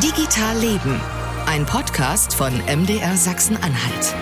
Digital Leben, ein Podcast von MDR Sachsen-Anhalt.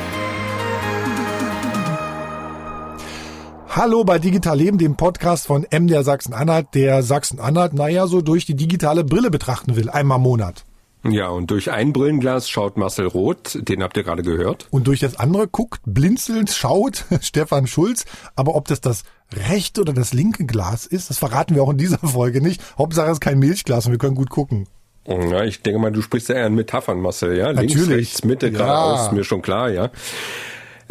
Hallo bei Digital Leben, dem Podcast von MDR Sachsen-Anhalt, der Sachsen-Anhalt, naja, so durch die digitale Brille betrachten will, einmal im Monat. Ja, und durch ein Brillenglas schaut Marcel Roth, den habt ihr gerade gehört. Und durch das andere guckt, blinzelnd schaut Stefan Schulz. Aber ob das das rechte oder das linke Glas ist, das verraten wir auch in dieser Folge nicht. Hauptsache es ist kein Milchglas und wir können gut gucken. Ja, ich denke mal, du sprichst ja eher in Metaphern, Marcel, ja? Natürlich. Links, rechts, Mitte, Ja. geradeaus, mir schon klar, ja.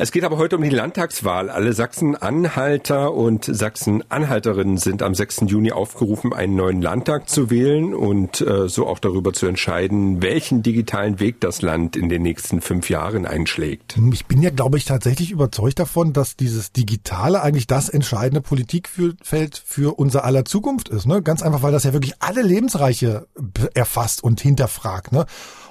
Es geht aber heute um die Landtagswahl. Alle Sachsen-Anhalter und Sachsen-Anhalterinnen sind am 6. Juni aufgerufen, einen neuen Landtag zu wählen und äh, so auch darüber zu entscheiden, welchen digitalen Weg das Land in den nächsten fünf Jahren einschlägt. Ich bin ja, glaube ich, tatsächlich überzeugt davon, dass dieses Digitale eigentlich das entscheidende Politikfeld für unser aller Zukunft ist. Ne? Ganz einfach, weil das ja wirklich alle Lebensreiche erfasst und hinterfragt. Ne?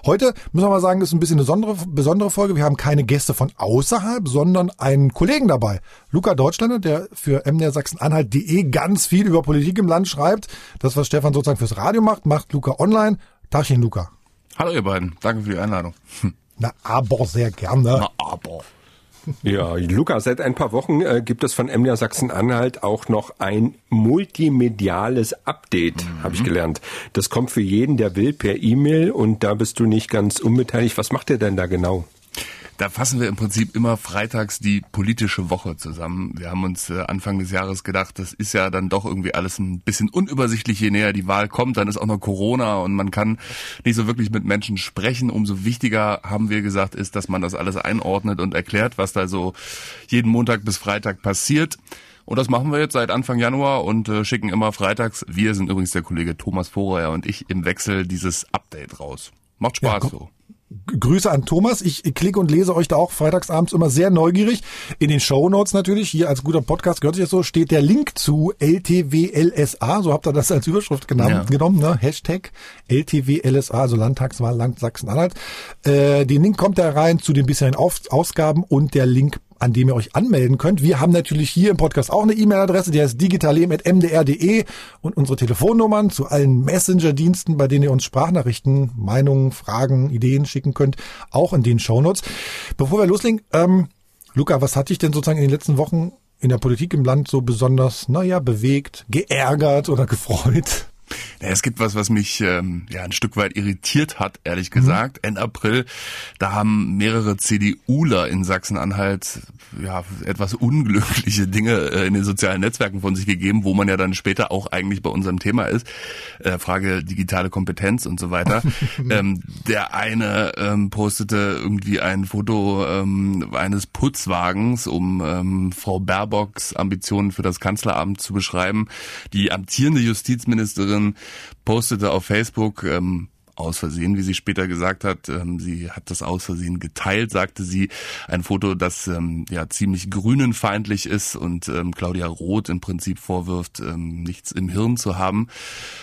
Heute müssen wir mal sagen, ist ein bisschen eine besondere, besondere Folge. Wir haben keine Gäste von außerhalb, sondern einen Kollegen dabei. Luca Deutschlander, der für MDR Sachsen-Anhalt.de ganz viel über Politik im Land schreibt. Das, was Stefan sozusagen fürs Radio macht, macht Luca online. Tagchen, Luca. Hallo ihr beiden, danke für die Einladung. Na, aber sehr gerne. Na aber. Ja, Luca, seit ein paar Wochen äh, gibt es von MDR Sachsen-Anhalt auch noch ein multimediales Update, habe ich gelernt. Das kommt für jeden, der will, per E-Mail und da bist du nicht ganz unbeteiligt. Was macht ihr denn da genau? Da fassen wir im Prinzip immer freitags die politische Woche zusammen. Wir haben uns äh, Anfang des Jahres gedacht, das ist ja dann doch irgendwie alles ein bisschen unübersichtlich, je näher die Wahl kommt. Dann ist auch noch Corona und man kann nicht so wirklich mit Menschen sprechen. Umso wichtiger, haben wir gesagt, ist, dass man das alles einordnet und erklärt, was da so jeden Montag bis Freitag passiert. Und das machen wir jetzt seit Anfang Januar und äh, schicken immer freitags, wir sind übrigens der Kollege Thomas Vorher und ich, im Wechsel dieses Update raus. Macht Spaß Ja, so. Grüße an Thomas. Ich klicke und lese euch da auch freitagsabends immer sehr neugierig. In den Shownotes natürlich, hier als guter Podcast gehört sich das so, steht der Link zu LTWLSA, so habt ihr das als Überschrift genommen, Ja. genommen ne? Hashtag LTWLSA, also Landtagswahl Land Sachsen-Anhalt. Äh, den Link kommt da rein zu den bisherigen Auf Ausgaben und der Link an dem ihr euch anmelden könnt. Wir haben natürlich hier im Podcast auch eine E-Mail-Adresse, die heißt digitalleben.mdr.de und unsere Telefonnummern zu allen Messenger-Diensten, bei denen ihr uns Sprachnachrichten, Meinungen, Fragen, Ideen schicken könnt, auch in den Shownotes. Bevor wir loslegen, ähm, Luca, was hat dich denn sozusagen in den letzten Wochen in der Politik im Land so besonders, naja, bewegt, geärgert oder gefreut? Ja, es gibt was, was mich ähm, ja ein Stück weit irritiert hat, ehrlich gesagt. Ende April, da haben mehrere CDUler in Sachsen-Anhalt ja etwas unglückliche Dinge äh, in den sozialen Netzwerken von sich gegeben, wo man ja dann später auch eigentlich bei unserem Thema ist. Äh, Frage digitale Kompetenz und so weiter. ähm, der eine ähm, postete irgendwie ein Foto ähm, eines Putzwagens, um ähm, Frau Baerbocks Ambitionen für das Kanzleramt zu beschreiben. Die amtierende Justizministerin postete auf Facebook ähm, aus Versehen, wie sie später gesagt hat. Ähm, sie hat das aus Versehen geteilt, sagte sie. Ein Foto, das ähm, ja ziemlich grünenfeindlich ist und ähm, Claudia Roth im Prinzip vorwirft, ähm, nichts im Hirn zu haben.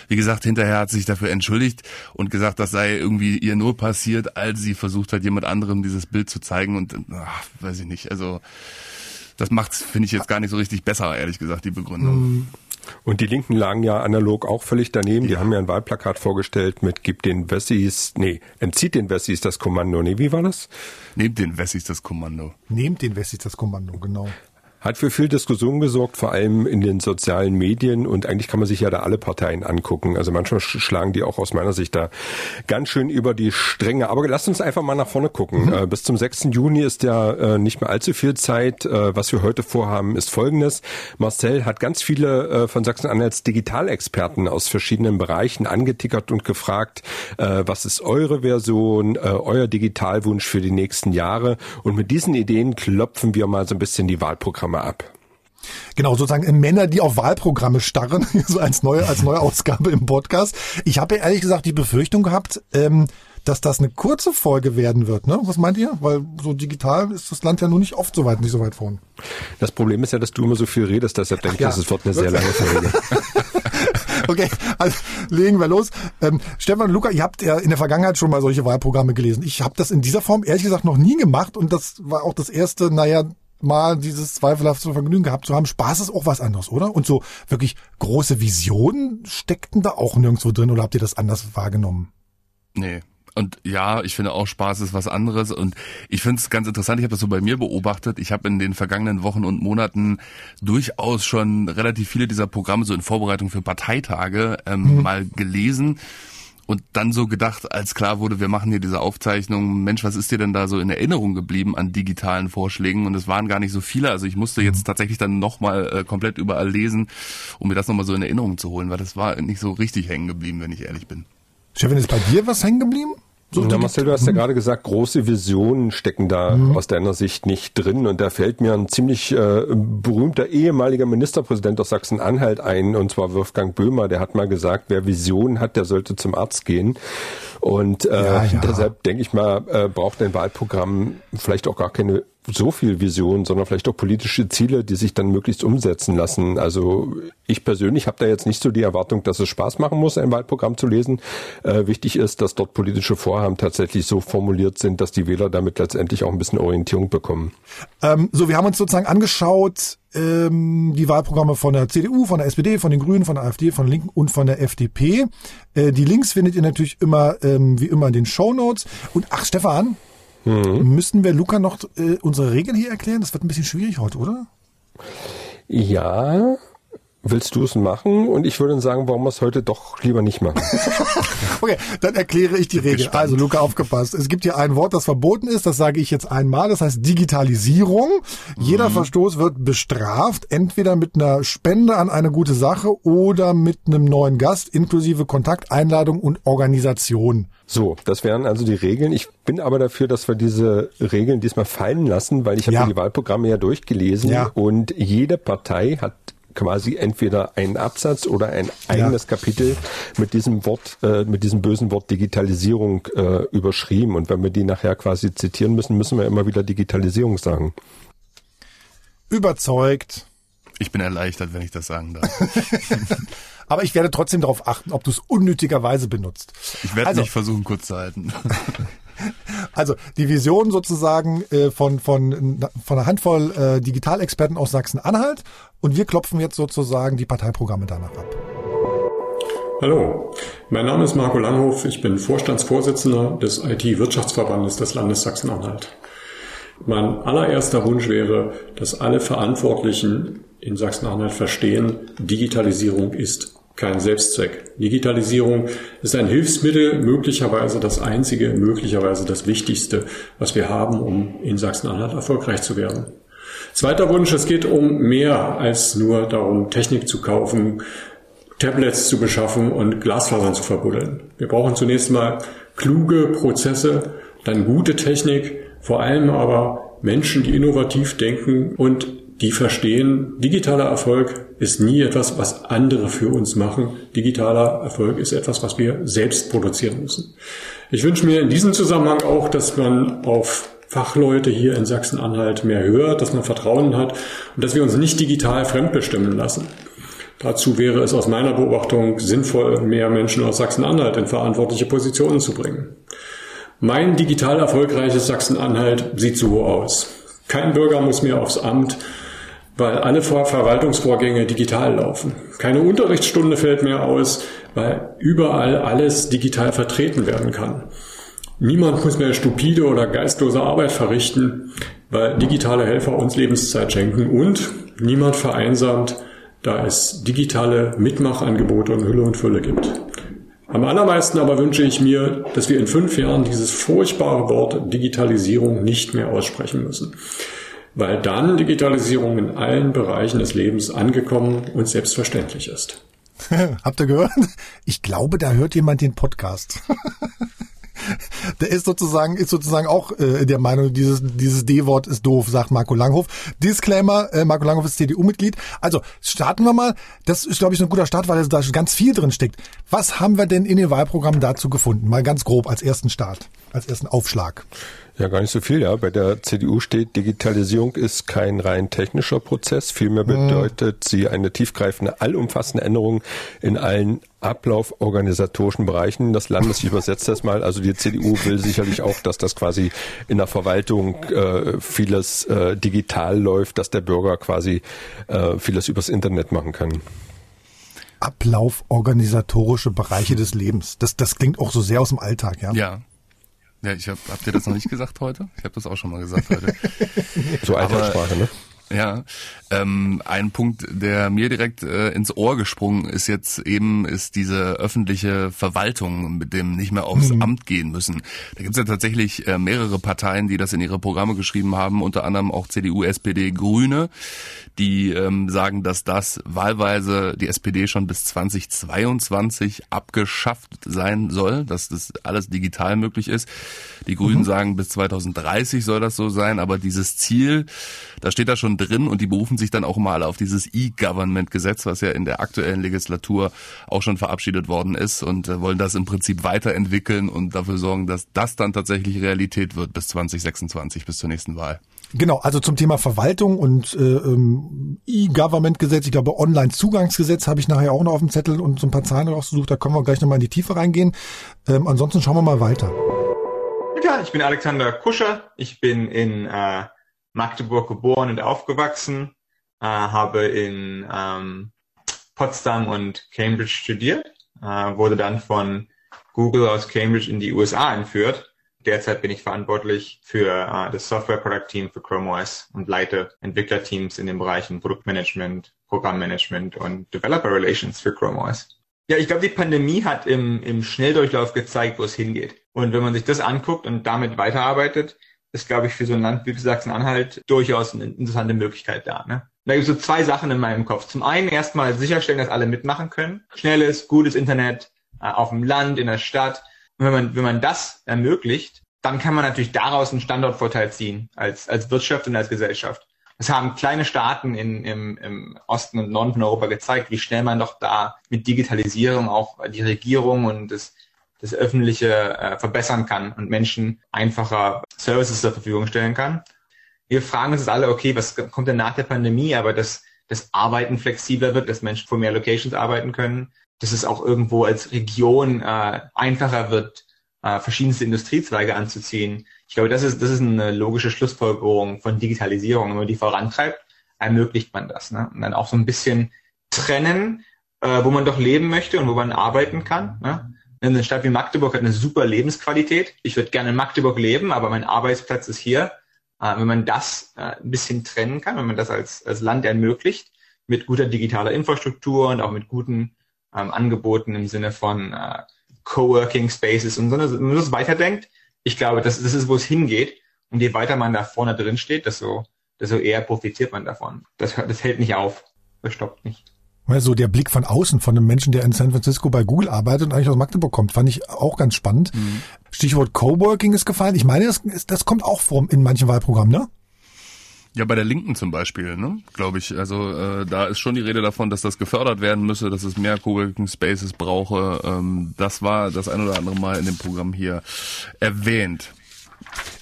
Wie gesagt, hinterher hat sie sich dafür entschuldigt und gesagt, das sei irgendwie ihr nur passiert, als sie versucht hat, jemand anderem dieses Bild zu zeigen. Und ach, weiß ich nicht. Also das macht's, finde ich jetzt gar nicht so richtig besser, ehrlich gesagt, die Begründung. Und die Linken lagen ja analog auch völlig daneben. Die haben ja ein Wahlplakat vorgestellt mit Gib den Wessis, nee, entzieht den Wessis das Kommando. Nee, wie war das? Nehmt den Wessis das Kommando. Nehmt den Wessis das Kommando, genau. Hat für viel Diskussion gesorgt, vor allem in den sozialen Medien. Und eigentlich kann man sich ja da alle Parteien angucken. Also manchmal sch- schlagen die auch aus meiner Sicht da ganz schön über die Stränge. Aber lasst uns einfach mal nach vorne gucken. Äh, bis zum 6. Juni ist ja äh, nicht mehr allzu viel Zeit. Äh, was wir heute vorhaben, ist Folgendes. Marcel hat ganz viele von Sachsen-Anhalts Digitalexperten aus verschiedenen Bereichen angetickert und gefragt, was ist eure Version, euer Digitalwunsch für die nächsten Jahre. Und mit diesen Ideen klopfen wir mal so ein bisschen die Wahlprogramme ab. Genau, sozusagen äh, Männer, die auf Wahlprogramme starren, so als neue, als neue Ausgabe im Podcast. Ich habe ja ehrlich gesagt die Befürchtung gehabt, ähm, dass das eine kurze Folge werden wird. Ne? Was meint ihr? Weil so digital ist das Land ja nur nicht oft so weit, nicht so weit vorn. Das Problem ist ja, dass du immer so viel redest, deshalb denke ich, ja. es wird eine sehr lange Folge. Okay, also legen wir los. Ähm, Stefan und Luca, ihr habt ja in der Vergangenheit schon mal solche Wahlprogramme gelesen. Ich habe das in dieser Form ehrlich gesagt noch nie gemacht und das war auch das erste, naja, mal dieses zweifelhafte Vergnügen gehabt zu haben. Spaß ist auch was anderes, oder? Und so wirklich große Visionen steckten da auch nirgendwo drin oder habt ihr das anders wahrgenommen? Nee. Und ja, ich finde auch Spaß ist was anderes. Und ich finde es ganz interessant, ich habe das so bei mir beobachtet. Ich habe in den vergangenen Wochen und Monaten durchaus schon relativ viele dieser Programme so in Vorbereitung für Parteitage ähm, mhm. mal gelesen und dann so gedacht, als klar wurde, wir machen hier diese Aufzeichnung, Mensch, was ist dir denn da so in Erinnerung geblieben an digitalen Vorschlägen? Und es waren gar nicht so viele. Also ich musste jetzt tatsächlich dann nochmal äh, komplett überall lesen, um mir das nochmal so in Erinnerung zu holen, weil das war nicht so richtig hängen geblieben, wenn ich ehrlich bin. Stefan, ist bei dir was hängen geblieben? So, Na, Marcel, du hast ja gerade gesagt, große Visionen stecken da mhm. aus deiner Sicht nicht drin. Und da fällt mir ein ziemlich äh, berühmter ehemaliger Ministerpräsident aus Sachsen-Anhalt ein, und zwar Wolfgang Böhmer. Der hat mal gesagt, wer Visionen hat, der sollte zum Arzt gehen. Und äh, ja, ja. deshalb denke ich mal, äh, braucht ein Wahlprogramm vielleicht auch gar keine so viel Vision, sondern vielleicht auch politische Ziele, die sich dann möglichst umsetzen lassen. Also ich persönlich habe da jetzt nicht so die Erwartung, dass es Spaß machen muss, ein Wahlprogramm zu lesen. Äh, wichtig ist, dass dort politische Vorhaben tatsächlich so formuliert sind, dass die Wähler damit letztendlich auch ein bisschen Orientierung bekommen. Ähm, so, wir haben uns sozusagen angeschaut, ähm, die Wahlprogramme von der CDU, von der SPD, von den Grünen, von der AfD, von Linken und von der FDP. Äh, die Links findet ihr natürlich immer, ähm, wie immer in den Show Notes. Und ach, Stefan, Mhm. Müssten wir Luca noch äh, unsere Regeln hier erklären? Das wird ein bisschen schwierig heute, oder? Ja, willst du es machen? Und ich würde sagen, warum wir es heute doch lieber nicht machen. okay, dann erkläre ich die Regel. Also Luca, aufgepasst. Es gibt hier ein Wort, das verboten ist. Das sage ich jetzt einmal. Das heißt Digitalisierung. Jeder mhm. Verstoß wird bestraft. Entweder mit einer Spende an eine gute Sache oder mit einem neuen Gast inklusive Kontakteinladung und Organisation. So, das wären also die Regeln. Ich bin aber dafür, dass wir diese Regeln diesmal fallen lassen, weil ich habe ja. die Wahlprogramme ja durchgelesen ja. und jede Partei hat quasi entweder einen Absatz oder ein eigenes ja. Kapitel mit diesem Wort, äh, mit diesem bösen Wort Digitalisierung äh, überschrieben. Und wenn wir die nachher quasi zitieren müssen, müssen wir immer wieder Digitalisierung sagen. Überzeugt. Ich bin erleichtert, wenn ich das sagen darf. Aber ich werde trotzdem darauf achten, ob du es unnötigerweise benutzt. Ich werde also, nicht versuchen, kurz zu halten. Also die Vision sozusagen äh, von, von, von einer Handvoll äh, Digitalexperten aus Sachsen-Anhalt und wir klopfen jetzt sozusagen die Parteiprogramme danach ab. Hallo, mein Name ist Marco Langhoff, ich bin Vorstandsvorsitzender des IT-Wirtschaftsverbandes des Landes Sachsen-Anhalt. Mein allererster Wunsch wäre, dass alle Verantwortlichen in Sachsen-Anhalt verstehen, Digitalisierung ist kein Selbstzweck. Digitalisierung ist ein Hilfsmittel, möglicherweise das einzige, möglicherweise das wichtigste, was wir haben, um in Sachsen-Anhalt erfolgreich zu werden. Zweiter Wunsch, es geht um mehr als nur darum, Technik zu kaufen, Tablets zu beschaffen und Glasfasern zu verbuddeln. Wir brauchen zunächst mal kluge Prozesse, dann gute Technik, vor allem aber Menschen, die innovativ denken und die verstehen, digitaler Erfolg ist nie etwas, was andere für uns machen. Digitaler Erfolg ist etwas, was wir selbst produzieren müssen. Ich wünsche mir in diesem Zusammenhang auch, dass man auf Fachleute hier in Sachsen-Anhalt mehr hört, dass man Vertrauen hat und dass wir uns nicht digital fremdbestimmen lassen. Dazu wäre es aus meiner Beobachtung sinnvoll, mehr Menschen aus Sachsen-Anhalt in verantwortliche Positionen zu bringen. Mein digital erfolgreiches Sachsen-Anhalt sieht so aus. Kein Bürger muss mehr aufs Amt, weil alle Verwaltungsvorgänge digital laufen. Keine Unterrichtsstunde fällt mehr aus, weil überall alles digital vertreten werden kann. Niemand muss mehr stupide oder geistlose Arbeit verrichten, weil digitale Helfer uns Lebenszeit schenken und niemand vereinsamt, da es digitale Mitmachangebote in Hülle und Fülle gibt. Am allermeisten aber wünsche ich mir, dass wir in fünf Jahren dieses furchtbare Wort Digitalisierung nicht mehr aussprechen müssen weil dann Digitalisierung in allen Bereichen des Lebens angekommen und selbstverständlich ist. Habt ihr gehört? Ich glaube, da hört jemand den Podcast. der ist sozusagen, ist sozusagen auch äh, der Meinung, dieses, dieses D-Wort ist doof, sagt Marco Langhoff. Disclaimer, äh, Marco Langhoff ist CDU-Mitglied. Also starten wir mal. Das ist, glaube ich, ein guter Start, weil da ganz viel drin steckt. Was haben wir denn in den Wahlprogrammen dazu gefunden? Mal ganz grob als ersten Start, als ersten Aufschlag. Ja, gar nicht so viel, ja. Bei der CDU steht, Digitalisierung ist kein rein technischer Prozess. Vielmehr mhm. bedeutet sie eine tiefgreifende, allumfassende Änderung in allen ablauforganisatorischen Bereichen des Landes. Ich übersetze das mal. Also die CDU will sicherlich auch, dass das quasi in der Verwaltung äh, vieles äh, digital läuft, dass der Bürger quasi äh, vieles übers Internet machen kann. Ablauf, organisatorische Bereiche des Lebens. Das, das klingt auch so sehr aus dem Alltag, ja? Ja. Ja, ich hab, habt ihr das noch nicht gesagt heute? Ich habe das auch schon mal gesagt heute. so Alltagssprache, ne? Ja, ähm, ein Punkt, der mir direkt äh, ins Ohr gesprungen ist jetzt eben, ist diese öffentliche Verwaltung, mit dem nicht mehr aufs mhm. Amt gehen müssen. Da gibt es ja tatsächlich äh, mehrere Parteien, die das in ihre Programme geschrieben haben, unter anderem auch CDU, SPD, Grüne, die ähm, sagen, dass das wahlweise die SPD schon bis 2022 abgeschafft sein soll, dass das alles digital möglich ist. Die Grünen mhm. sagen, bis 2030 soll das so sein, aber dieses Ziel, da steht da schon drin und die berufen sich dann auch mal auf dieses E-Government-Gesetz, was ja in der aktuellen Legislatur auch schon verabschiedet worden ist und äh, wollen das im Prinzip weiterentwickeln und dafür sorgen, dass das dann tatsächlich Realität wird bis 2026, bis zur nächsten Wahl. Genau, also zum Thema Verwaltung und äh, ähm, E-Government-Gesetz, ich glaube Online-Zugangsgesetz habe ich nachher auch noch auf dem Zettel und so ein paar Zahlen rausgesucht, da können wir gleich nochmal in die Tiefe reingehen. Ähm, ansonsten schauen wir mal weiter. Ja, ich bin Alexander Kuscher, ich bin in äh, Magdeburg geboren und aufgewachsen, äh, habe in ähm, Potsdam und Cambridge studiert, äh, wurde dann von Google aus Cambridge in die USA entführt. Derzeit bin ich verantwortlich für äh, das Software Product Team für Chrome OS und leite Entwicklerteams in den Bereichen Produktmanagement, Programmmanagement und Developer Relations für Chrome OS. Ja, ich glaube, die Pandemie hat im, im Schnelldurchlauf gezeigt, wo es hingeht. Und wenn man sich das anguckt und damit weiterarbeitet, ist, glaube ich, für so ein Land wie Sachsen-Anhalt durchaus eine interessante Möglichkeit da. Ne? Da gibt es so zwei Sachen in meinem Kopf. Zum einen erstmal sicherstellen, dass alle mitmachen können. Schnelles, gutes Internet äh, auf dem Land, in der Stadt. Und wenn man, wenn man das ermöglicht, dann kann man natürlich daraus einen Standortvorteil ziehen als, als Wirtschaft und als Gesellschaft. Das haben kleine Staaten in, im, im Osten und Norden von Europa gezeigt, wie schnell man doch da mit Digitalisierung auch die Regierung und das das Öffentliche äh, verbessern kann und Menschen einfacher Services zur Verfügung stellen kann. Wir fragen uns alle, okay, was kommt denn nach der Pandemie, aber dass das Arbeiten flexibler wird, dass Menschen vor mehr Locations arbeiten können, dass es auch irgendwo als Region äh, einfacher wird, äh, verschiedenste Industriezweige anzuziehen. Ich glaube, das ist, das ist eine logische Schlussfolgerung von Digitalisierung. Wenn man die vorantreibt, ermöglicht man das. Ne? Und dann auch so ein bisschen trennen, äh, wo man doch leben möchte und wo man arbeiten kann. Ne? Eine Stadt wie Magdeburg hat eine super Lebensqualität. Ich würde gerne in Magdeburg leben, aber mein Arbeitsplatz ist hier. Äh, wenn man das äh, ein bisschen trennen kann, wenn man das als, als Land ermöglicht, mit guter digitaler Infrastruktur und auch mit guten ähm, Angeboten im Sinne von äh, Coworking Spaces und so, wenn man das weiterdenkt, ich glaube, das, das ist, wo es hingeht. Und je weiter man da vorne drin steht, desto, desto eher profitiert man davon. Das, das hält nicht auf. Das stoppt nicht. So der Blick von außen von einem Menschen, der in San Francisco bei Google arbeitet und eigentlich aus Magdeburg kommt, fand ich auch ganz spannend. Mhm. Stichwort Coworking ist gefallen. Ich meine, das, das kommt auch vor in manchen Wahlprogrammen, ne? Ja, bei der Linken zum Beispiel, ne, glaube ich. Also äh, da ist schon die Rede davon, dass das gefördert werden müsse, dass es mehr Coworking Spaces brauche. Ähm, das war das ein oder andere Mal in dem Programm hier erwähnt.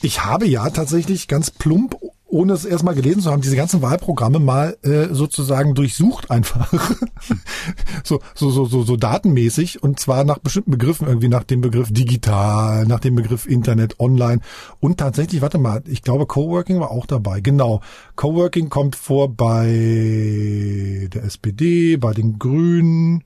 Ich habe ja tatsächlich ganz plump ohne es erstmal gelesen zu haben, diese ganzen Wahlprogramme mal äh, sozusagen durchsucht einfach. so, so, so, so, so datenmäßig und zwar nach bestimmten Begriffen, irgendwie nach dem Begriff digital, nach dem Begriff Internet, online und tatsächlich, warte mal, ich glaube Coworking war auch dabei. Genau. Coworking kommt vor bei der SPD, bei den Grünen,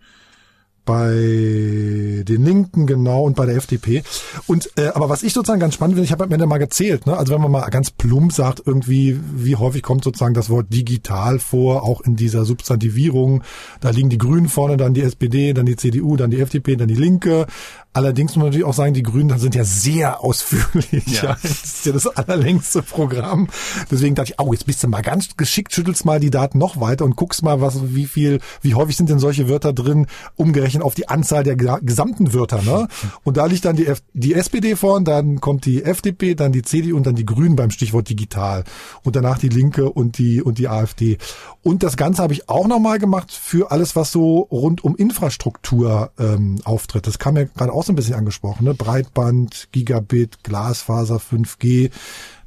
bei den Linken genau und bei der FDP. Und äh, aber was ich sozusagen ganz spannend finde, ich habe am Ende mal gezählt, ne? also wenn man mal ganz plump sagt, irgendwie, wie häufig kommt sozusagen das Wort digital vor, auch in dieser Substantivierung, da liegen die Grünen vorne, dann die SPD, dann die CDU, dann die FDP, dann die Linke. Allerdings muss man natürlich auch sagen, die Grünen sind ja sehr ausführlich. Ja. Das ist ja das allerlängste Programm. Deswegen dachte ich, oh, jetzt bist du mal ganz geschickt, schüttelst mal die Daten noch weiter und guckst mal, was, wie viel, wie häufig sind denn solche Wörter drin, umgerechnet auf die Anzahl der gesamten Wörter. Ne? Und da liegt dann die, F die SPD vorn, dann kommt die FDP, dann die CDU und dann die Grünen beim Stichwort digital. Und danach die Linke und die, und die AfD. Und das Ganze habe ich auch nochmal gemacht für alles, was so rund um Infrastruktur ähm, auftritt. Das kam ja gerade auch so ein bisschen angesprochen, ne? Breitband, Gigabit, Glasfaser, 5G.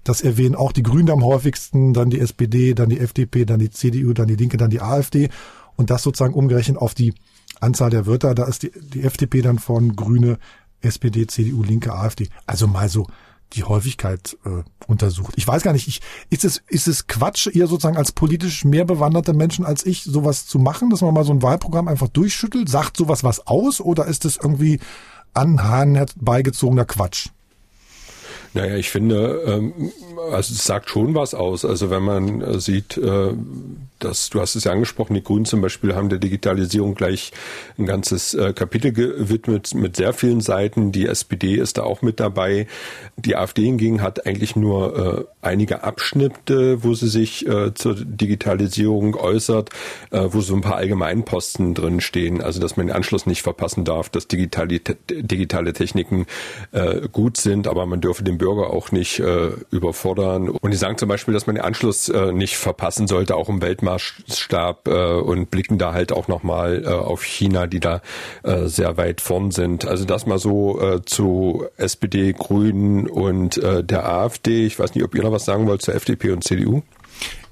Das erwähnen auch die Grünen am häufigsten, dann die SPD, dann die FDP, dann die CDU, dann die Linke, dann die AfD. Und das sozusagen umgerechnet auf die Anzahl der Wörter. Da ist die, die FDP dann von Grüne, SPD, CDU, Linke, AfD. Also mal so die Häufigkeit äh, untersucht. Ich weiß gar nicht, ich, ist es ist es Quatsch, ihr sozusagen als politisch mehr bewanderte Menschen als ich sowas zu machen, dass man mal so ein Wahlprogramm einfach durchschüttelt, sagt sowas was aus oder ist es irgendwie an Hahn herbeigezogener Quatsch? Naja, ich finde, ähm, also es sagt schon was aus. Also wenn man äh, sieht, äh, dass du hast es ja angesprochen, die Grünen zum Beispiel haben der Digitalisierung gleich ein ganzes äh, Kapitel gewidmet mit sehr vielen Seiten. Die SPD ist da auch mit dabei. Die AfD hingegen hat eigentlich nur äh, einige Abschnitte, wo sie sich äh, zur Digitalisierung äußert, äh, wo so ein paar Allgemeinposten drin stehen. Also dass man den Anschluss nicht verpassen darf, dass digitale, digitale Techniken äh, gut sind, aber man dürfe den Bürger auch nicht äh, überfordern. Und die sagen zum Beispiel, dass man den Anschluss äh, nicht verpassen sollte, auch im Weltmaßstab äh, und blicken da halt auch nochmal äh, auf China, die da äh, sehr weit vorn sind. Also das mal so äh, zu SPD, Grünen und äh, der AfD. Ich weiß nicht, ob ihr noch was sagen wollt zur FDP und CDU.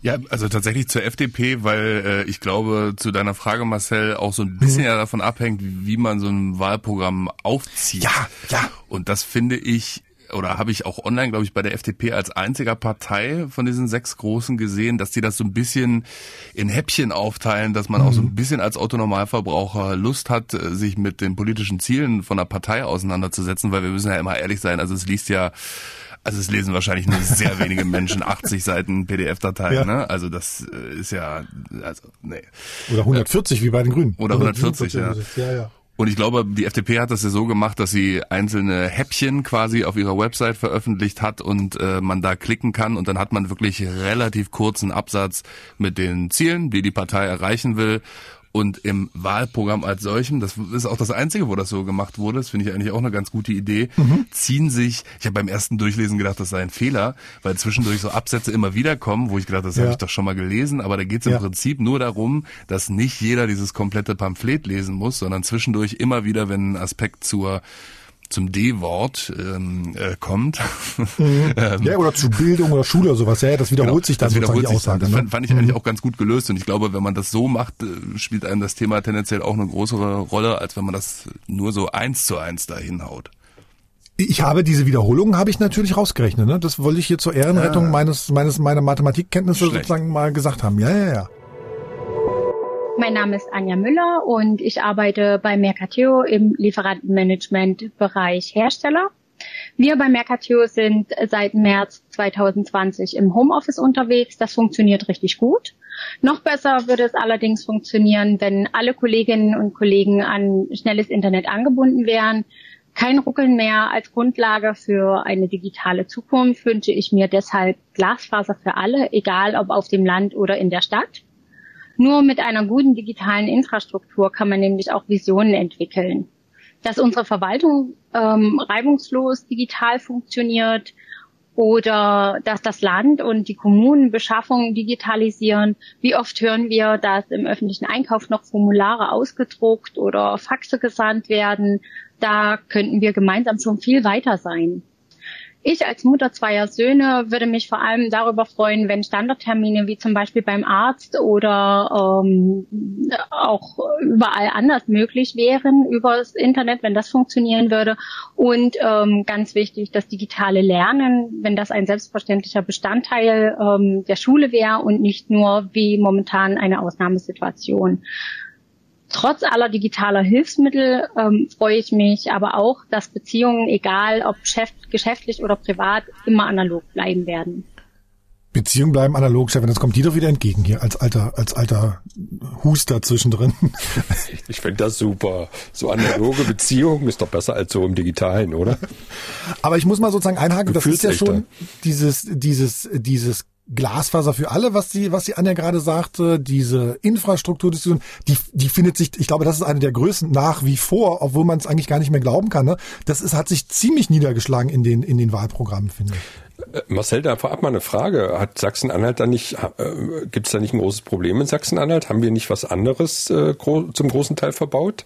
Ja, also tatsächlich zur FDP, weil äh, ich glaube, zu deiner Frage, Marcel, auch so ein bisschen mhm. ja davon abhängt, wie man so ein Wahlprogramm aufzieht. Ja, ja. Und das finde ich oder habe ich auch online, glaube ich, bei der FDP als einziger Partei von diesen sechs Großen gesehen, dass die das so ein bisschen in Häppchen aufteilen, dass man mhm. auch so ein mhm. bisschen als Autonormalverbraucher Lust hat, äh, sich mit den politischen Zielen von der Partei auseinanderzusetzen, weil wir müssen ja immer ehrlich sein, also es liest ja also es lesen wahrscheinlich nur sehr wenige Menschen 80 Seiten PDF-Dateien, ja. ne? Also das äh, ist ja, also nee. Oder 140 äh, wie bei den Grünen. Oder 140, 140 ja. ja, ja. Und ich glaube, die FDP hat das ja so gemacht, dass sie einzelne Häppchen quasi auf ihrer Website veröffentlicht hat und äh, man da klicken kann und dann hat man wirklich relativ kurzen Absatz mit den Zielen, die die Partei erreichen will und im Wahlprogramm als solchem, das ist auch das Einzige, wo das so gemacht wurde, das finde ich eigentlich auch eine ganz gute Idee, mhm. ziehen sich, ich habe beim ersten Durchlesen gedacht, das sei ein Fehler, weil zwischendurch so Absätze immer wieder kommen, wo ich gedacht, das ja. habe ich doch schon mal gelesen, aber da geht es im ja. Prinzip nur darum, dass nicht jeder dieses komplette Pamphlet lesen muss, sondern zwischendurch immer wieder, wenn ein Aspekt zur zum D-Wort ähm, äh, kommt. Mhm. ähm, ja, oder zu Bildung oder Schule oder sowas. Ja, das wiederholt genau, sich dann das wiederholt sich Aussage. Das ne? fand, fand ich mhm. eigentlich auch ganz gut gelöst und ich glaube, wenn man das so macht, äh, spielt einem das Thema tendenziell auch eine größere Rolle, als wenn man das nur so eins zu eins dahin haut. Ich habe diese Wiederholungen habe ich natürlich rausgerechnet. Ne? Das wollte ich hier zur Ehrenrettung ah. meines meines meiner Mathematikkenntnisse Schlecht. sozusagen mal gesagt haben. Ja, ja, ja. Mein Name ist Anja Müller und ich arbeite bei Mercateo im Lieferantenmanagement-Bereich Hersteller. Wir bei Mercateo sind seit März 2020 im Homeoffice unterwegs. Das funktioniert richtig gut. Noch besser würde es allerdings funktionieren, wenn alle Kolleginnen und Kollegen an schnelles Internet angebunden wären. Kein Ruckeln mehr als Grundlage für eine digitale Zukunft wünsche ich mir deshalb Glasfaser für alle, egal ob auf dem Land oder in der Stadt. Nur mit einer guten digitalen Infrastruktur kann man nämlich auch Visionen entwickeln. Dass unsere Verwaltung ähm, reibungslos digital funktioniert oder dass das Land und die Kommunen Beschaffungen digitalisieren. Wie oft hören wir, dass im öffentlichen Einkauf noch Formulare ausgedruckt oder Faxe gesandt werden? Da könnten wir gemeinsam schon viel weiter sein. Ich als Mutter zweier Söhne würde mich vor allem darüber freuen, wenn Standardtermine wie zum Beispiel beim Arzt oder ähm, auch überall anders möglich wären über das Internet, wenn das funktionieren würde. Und ähm, ganz wichtig, das digitale Lernen, wenn das ein selbstverständlicher Bestandteil ähm, der Schule wäre und nicht nur wie momentan eine Ausnahmesituation. Trotz aller digitaler Hilfsmittel ähm, freue ich mich aber auch, dass Beziehungen, egal ob geschäftlich oder privat, immer analog bleiben werden. Beziehungen bleiben analog, Stefan, das kommt dir doch wieder entgegen hier als alter, als alter Huster zwischendrin. Ich finde das super. So analoge Beziehungen ist doch besser als so im Digitalen, oder? Aber ich muss mal sozusagen einhaken, das ist ja schon dieses, dieses, dieses Glasfaser für alle, was sie, was sie Anja gerade sagte, diese Infrastrukturdiskussion, die, die findet sich, ich glaube, das ist eine der größten nach wie vor, obwohl man es eigentlich gar nicht mehr glauben kann. Ne? Das ist, hat sich ziemlich niedergeschlagen in den, in den Wahlprogrammen, finde ich. Äh, Marcel, da vorab mal eine Frage. Hat Sachsen-Anhalt da nicht, äh, gibt es da nicht ein großes Problem in Sachsen-Anhalt? Haben wir nicht was anderes äh, gro zum großen Teil verbaut?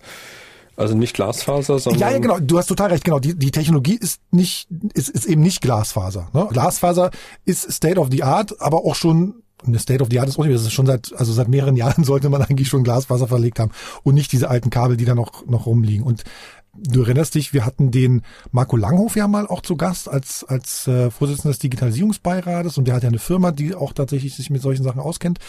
Also nicht Glasfaser, sondern. Ja, ja, genau. Du hast total recht. Genau. Die, die Technologie ist nicht, ist, ist eben nicht Glasfaser. Ne? Glasfaser ist State of the Art, aber auch schon eine State of the Art ist auch nicht, das ist schon seit, also seit mehreren Jahren sollte man eigentlich schon Glasfaser verlegt haben und nicht diese alten Kabel, die da noch, noch rumliegen. Und du erinnerst dich, wir hatten den Marco Langhoff ja mal auch zu Gast als, als äh, Vorsitzender des Digitalisierungsbeirates und der hat ja eine Firma, die auch tatsächlich sich mit solchen Sachen auskennt.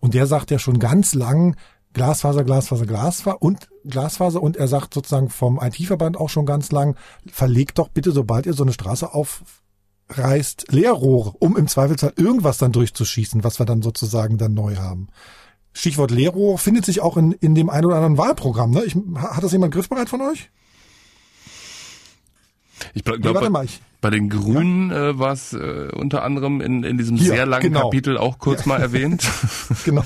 Und der sagt ja schon ganz lang, Glasfaser, Glasfaser, Glasfaser und Glasfaser und er sagt sozusagen vom IT-Verband auch schon ganz lang, verlegt doch bitte, sobald ihr so eine Straße aufreißt, Leerrohre, um im Zweifelsfall irgendwas dann durchzuschießen, was wir dann sozusagen dann neu haben. Stichwort Leerrohr findet sich auch in, in dem ein oder anderen Wahlprogramm. Ne? Ich, hat das jemand griffbereit von euch? Ich glaube, nee, bei, bei, den Grünen ja. äh, war es äh, unter anderem in, in diesem hier, sehr langen genau. Kapitel auch kurz ja. mal erwähnt. genau,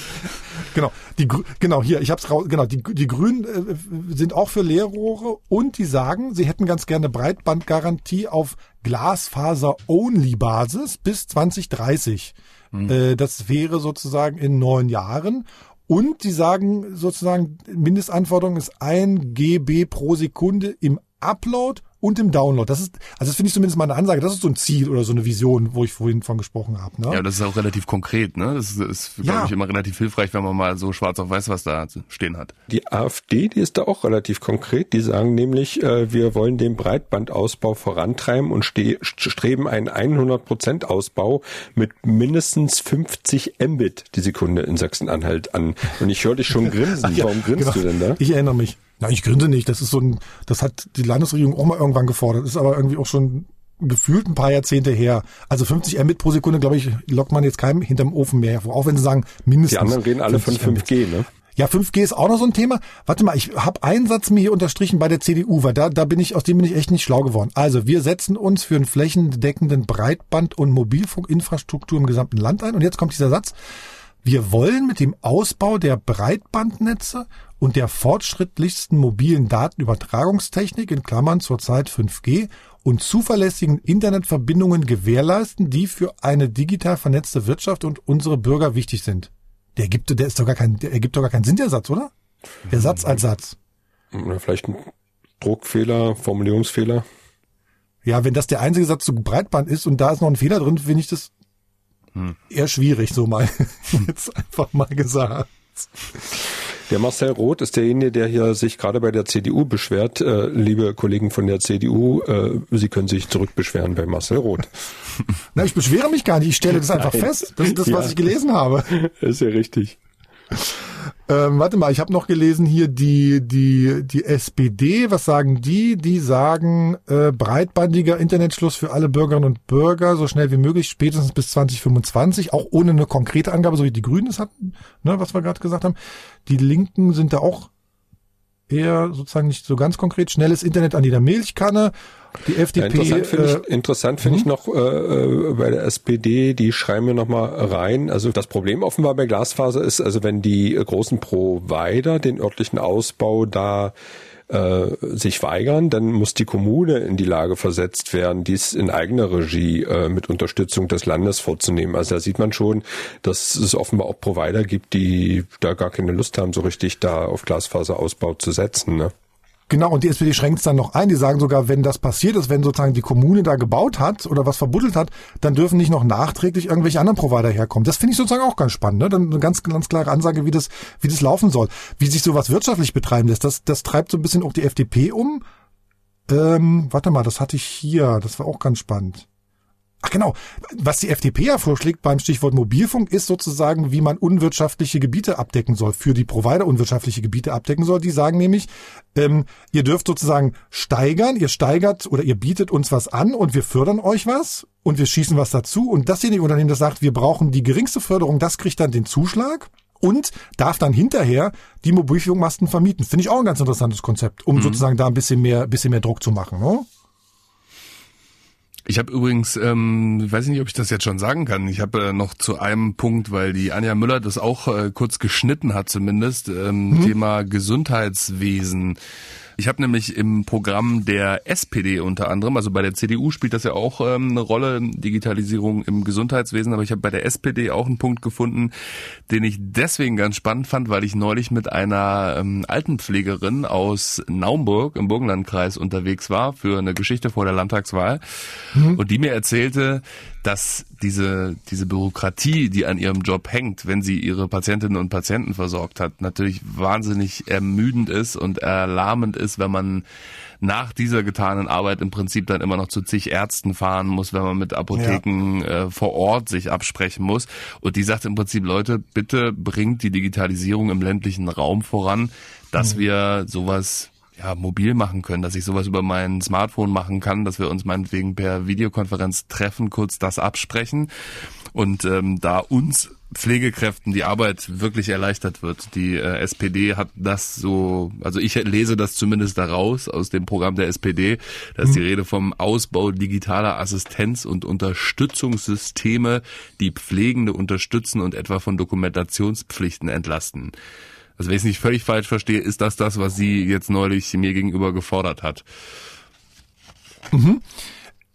genau, die genau hier. Ich habe es raus. Genau, die die Grünen äh, sind auch für Leerrohre und die sagen, sie hätten ganz gerne Breitbandgarantie auf Glasfaser-Only-Basis bis 2030. Mhm. Äh, das wäre sozusagen in neun Jahren. Und die sagen sozusagen, Mindestanforderung ist ein GB pro Sekunde im Upload und im Download. Das ist, also das finde ich zumindest mal eine Ansage. Das ist so ein Ziel oder so eine Vision, wo ich vorhin von gesprochen habe. Ne? Ja, das ist auch relativ konkret. Ne, das ist, ist glaube ja. ich immer relativ hilfreich, wenn man mal so schwarz auf weiß was da stehen hat. Die AfD, die ist da auch relativ konkret. Die sagen nämlich, äh, wir wollen den Breitbandausbau vorantreiben und streben einen 100 Prozent Ausbau mit mindestens 50 Mbit die Sekunde in Sachsen-Anhalt an. Und ich höre dich schon grinsen. ja, Warum grinst genau. du denn da? Ich erinnere mich. Na, ich grinse nicht. Das ist so ein, das hat die Landesregierung auch mal irgendwann gefordert. Ist aber irgendwie auch schon gefühlt ein paar Jahrzehnte her. Also 50 Mbit pro Sekunde, glaube ich, lockt man jetzt keinem hinterm Ofen mehr hervor. Auch wenn sie sagen, mindestens. Die anderen reden alle von 5G, ne? Ja, 5G ist auch noch so ein Thema. Warte mal, ich habe einen Satz mir hier unterstrichen bei der CDU, weil da, da bin ich, aus dem bin ich echt nicht schlau geworden. Also, wir setzen uns für einen flächendeckenden Breitband- und Mobilfunkinfrastruktur im gesamten Land ein. Und jetzt kommt dieser Satz. Wir wollen mit dem Ausbau der Breitbandnetze und der fortschrittlichsten mobilen Datenübertragungstechnik in Klammern zurzeit 5G und zuverlässigen Internetverbindungen gewährleisten, die für eine digital vernetzte Wirtschaft und unsere Bürger wichtig sind. Der gibt, der ist doch gar kein, der ergibt doch gar keinen Sinn, der Satz, oder? Der Satz als Satz. Oder vielleicht ein Druckfehler, Formulierungsfehler. Ja, wenn das der einzige Satz zu Breitband ist und da ist noch ein Fehler drin, finde ich das hm. eher schwierig, so mal jetzt einfach mal gesagt. Der Marcel Roth ist derjenige, der hier sich gerade bei der CDU beschwert. Äh, liebe Kollegen von der CDU, äh, Sie können sich zurückbeschweren bei Marcel Roth. Na, ich beschwere mich gar nicht. Ich stelle das einfach Nein. fest. Das ist das, was ja. ich gelesen habe. Ist ja richtig. Ähm, warte mal, ich habe noch gelesen hier die die die SPD. Was sagen die? Die sagen äh, breitbandiger Internetschluss für alle Bürgerinnen und Bürger so schnell wie möglich, spätestens bis 2025, auch ohne eine konkrete Angabe, so wie die Grünen es hatten, ne, was wir gerade gesagt haben. Die Linken sind da auch eher sozusagen nicht so ganz konkret. Schnelles Internet an jeder Milchkanne. Die FDP. Interessant finde äh, ich, interessant finde ich mhm. noch äh, äh, bei der SPD, die schreiben wir noch mal rein. Also das Problem offenbar bei Glasfaser ist, also wenn die großen Provider den örtlichen Ausbau da äh, sich weigern, dann muss die Kommune in die Lage versetzt werden, dies in eigener Regie äh, mit Unterstützung des Landes vorzunehmen. Also da sieht man schon, dass es offenbar auch Provider gibt, die da gar keine Lust haben, so richtig da auf Glasfaserausbau zu setzen. Ne? Genau, und die SPD schränkt es dann noch ein. Die sagen sogar, wenn das passiert ist, wenn sozusagen die Kommune da gebaut hat oder was verbuddelt hat, dann dürfen nicht noch nachträglich irgendwelche anderen Provider herkommen. Das finde ich sozusagen auch ganz spannend. Ne? Dann eine ganz, ganz klare Ansage, wie das, wie das laufen soll. Wie sich sowas wirtschaftlich betreiben lässt, das, das treibt so ein bisschen auch die FDP um. Ähm, warte mal, das hatte ich hier. Das war auch ganz spannend. Ach genau, was die FDP ja vorschlägt beim Stichwort Mobilfunk ist sozusagen, wie man unwirtschaftliche Gebiete abdecken soll, für die Provider unwirtschaftliche Gebiete abdecken soll. Die sagen nämlich, ähm, ihr dürft sozusagen steigern, ihr steigert oder ihr bietet uns was an und wir fördern euch was und wir schießen was dazu. Und dasjenige Unternehmen, das sagt, wir brauchen die geringste Förderung, das kriegt dann den Zuschlag und darf dann hinterher die Mobilfunkmasten vermieten. Finde ich auch ein ganz interessantes Konzept, um mhm. sozusagen da ein bisschen mehr, bisschen mehr Druck zu machen. Ne? Ich habe übrigens, ähm, weiß ich nicht, ob ich das jetzt schon sagen kann. Ich habe äh, noch zu einem Punkt, weil die Anja Müller das auch äh, kurz geschnitten hat, zumindest ähm, mhm. Thema Gesundheitswesen. Ich habe nämlich im Programm der SPD unter anderem, also bei der CDU spielt das ja auch ähm, eine Rolle, Digitalisierung im Gesundheitswesen, aber ich habe bei der SPD auch einen Punkt gefunden, den ich deswegen ganz spannend fand, weil ich neulich mit einer ähm, Altenpflegerin aus Naumburg im Burgenlandkreis unterwegs war für eine Geschichte vor der Landtagswahl mhm. und die mir erzählte, dass diese, diese Bürokratie, die an ihrem Job hängt, wenn sie ihre Patientinnen und Patienten versorgt hat, natürlich wahnsinnig ermüdend ist und erlahmend ist, wenn man nach dieser getanen Arbeit im Prinzip dann immer noch zu zig Ärzten fahren muss, wenn man mit Apotheken ja. äh, vor Ort sich absprechen muss. Und die sagt im Prinzip, Leute, bitte bringt die Digitalisierung im ländlichen Raum voran, dass mhm. wir sowas ja, mobil machen können, dass ich sowas über mein Smartphone machen kann, dass wir uns meinetwegen per Videokonferenz treffen, kurz das absprechen. Und ähm, da uns Pflegekräften die Arbeit wirklich erleichtert wird. Die äh, SPD hat das so, also ich lese das zumindest daraus aus dem Programm der SPD, da ist mhm. die Rede vom Ausbau digitaler Assistenz- und Unterstützungssysteme, die Pflegende unterstützen und etwa von Dokumentationspflichten entlasten. Also wenn ich es nicht völlig falsch verstehe, ist das das, was sie jetzt neulich mir gegenüber gefordert hat. Mhm.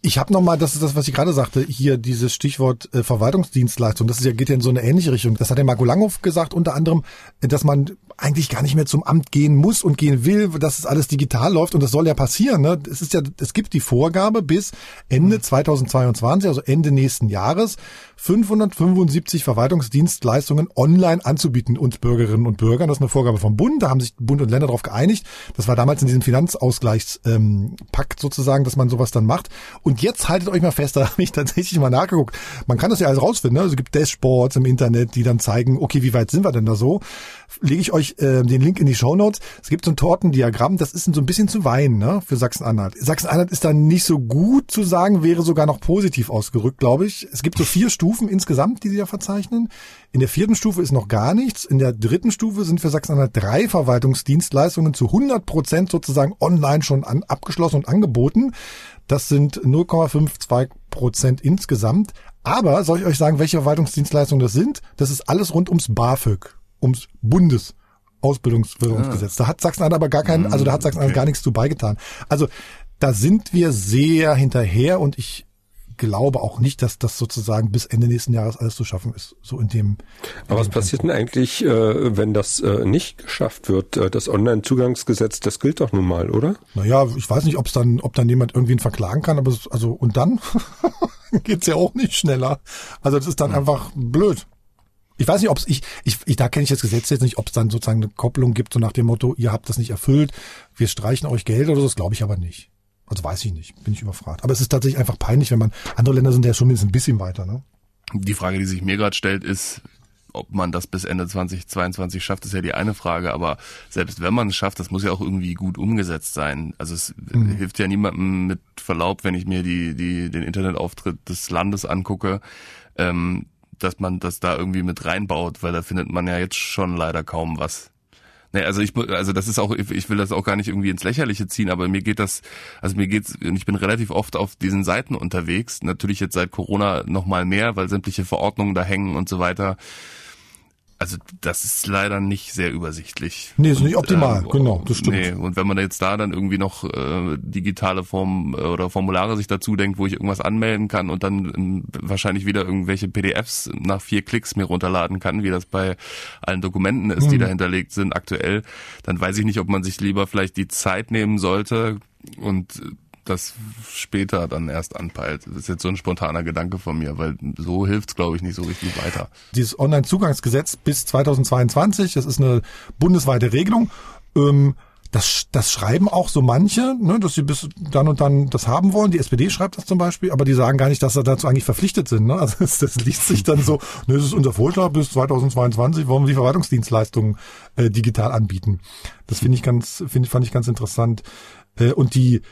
Ich habe nochmal, das ist das, was ich gerade sagte, hier dieses Stichwort äh, Verwaltungsdienstleistung, das ist ja, geht ja in so eine ähnliche Richtung. Das hat der Marco Langhoff gesagt, unter anderem, dass man eigentlich gar nicht mehr zum Amt gehen muss und gehen will, dass es alles digital läuft und das soll ja passieren. Ne? Es ist ja, es gibt die Vorgabe bis Ende 2022, also Ende nächsten Jahres, 575 Verwaltungsdienstleistungen online anzubieten uns Bürgerinnen und Bürgern. Das ist eine Vorgabe vom Bund. Da haben sich Bund und Länder darauf geeinigt. Das war damals in diesem Finanzausgleichspakt ähm, sozusagen, dass man sowas dann macht. Und jetzt haltet euch mal fest, da habe ich tatsächlich mal nachgeguckt. Man kann das ja alles rausfinden. Ne? Also es gibt Dashboards im Internet, die dann zeigen, okay, wie weit sind wir denn da so? Lege ich euch äh, den Link in die Show Notes. Es gibt so ein Tortendiagramm, das ist so ein bisschen zu weinen ne, für Sachsen-Anhalt. Sachsen-Anhalt ist dann nicht so gut zu sagen, wäre sogar noch positiv ausgerückt, glaube ich. Es gibt so vier Stufen insgesamt, die sie ja verzeichnen. In der vierten Stufe ist noch gar nichts. In der dritten Stufe sind für Sachsen-Anhalt drei Verwaltungsdienstleistungen zu 100 Prozent sozusagen online schon an, abgeschlossen und angeboten. Das sind 0,52 Prozent insgesamt. Aber soll ich euch sagen, welche Verwaltungsdienstleistungen das sind? Das ist alles rund ums BAföG, ums Bundes Ausbildungsförderungsgesetz. Da hat Sachsen-Anhalt aber gar keinen, also da hat Sachsen-Anhalt okay. gar nichts zu beigetan. Also da sind wir sehr hinterher und ich glaube auch nicht, dass das sozusagen bis Ende nächsten Jahres alles zu schaffen ist. So in dem. Aber was passiert denn eigentlich, äh, wenn das äh, nicht geschafft wird? Äh, das Online-Zugangsgesetz, das gilt doch nun mal, oder? Naja, ich weiß nicht, ob es dann, ob dann jemand irgendwen verklagen kann, aber es, also und dann geht's ja auch nicht schneller. Also das ist dann einfach blöd. Ich weiß nicht, ob es ich, ich, ich da kenne ich das Gesetz jetzt nicht, ob es dann sozusagen eine Kopplung gibt, so nach dem Motto, ihr habt das nicht erfüllt, wir streichen euch Geld oder so, das glaube ich aber nicht. Also weiß ich nicht, bin ich überfragt. Aber es ist tatsächlich einfach peinlich, wenn man, andere Länder sind ja schon mindestens ein bisschen weiter, ne? Die Frage, die sich mir gerade stellt, ist, ob man das bis Ende 2022 schafft, ist ja die eine Frage. Aber selbst wenn man es schafft, das muss ja auch irgendwie gut umgesetzt sein. Also es mhm. hilft ja niemandem mit Verlaub, wenn ich mir die, die, den Internetauftritt des Landes angucke, ähm, dass man das da irgendwie mit reinbaut, weil da findet man ja jetzt schon leider kaum was. Nee, also ich also das ist auch ich will das auch gar nicht irgendwie ins lächerliche ziehen, aber mir geht das also mir geht's und ich bin relativ oft auf diesen Seiten unterwegs, natürlich jetzt seit Corona noch mal mehr, weil sämtliche Verordnungen da hängen und so weiter. Also das ist leider nicht sehr übersichtlich. Nee, ist und, nicht optimal, äh, genau, das stimmt. Nee, und wenn man jetzt da dann irgendwie noch äh, digitale Form äh, oder Formulare sich dazu denkt, wo ich irgendwas anmelden kann und dann ähm, wahrscheinlich wieder irgendwelche PDFs nach vier Klicks mir runterladen kann, wie das bei allen Dokumenten ist, mhm. die dahinterlegt sind aktuell, dann weiß ich nicht, ob man sich lieber vielleicht die Zeit nehmen sollte und das später dann erst anpeilt. Das ist jetzt so ein spontaner Gedanke von mir, weil so hilft's, glaube ich, nicht so richtig weiter. Dieses Online-Zugangsgesetz bis 2022, das ist eine bundesweite Regelung. Ähm, das, das schreiben auch so manche, ne, dass sie bis dann und dann das haben wollen. Die SPD schreibt das zum Beispiel, aber die sagen gar nicht, dass sie dazu eigentlich verpflichtet sind. Ne? Also das, das liest sich dann so, ne, das ist unser Vorschlag, bis 2022 wollen wir die Verwaltungsdienstleistungen äh, digital anbieten. Das finde ich ganz, finde fand ich ganz interessant. Äh, und die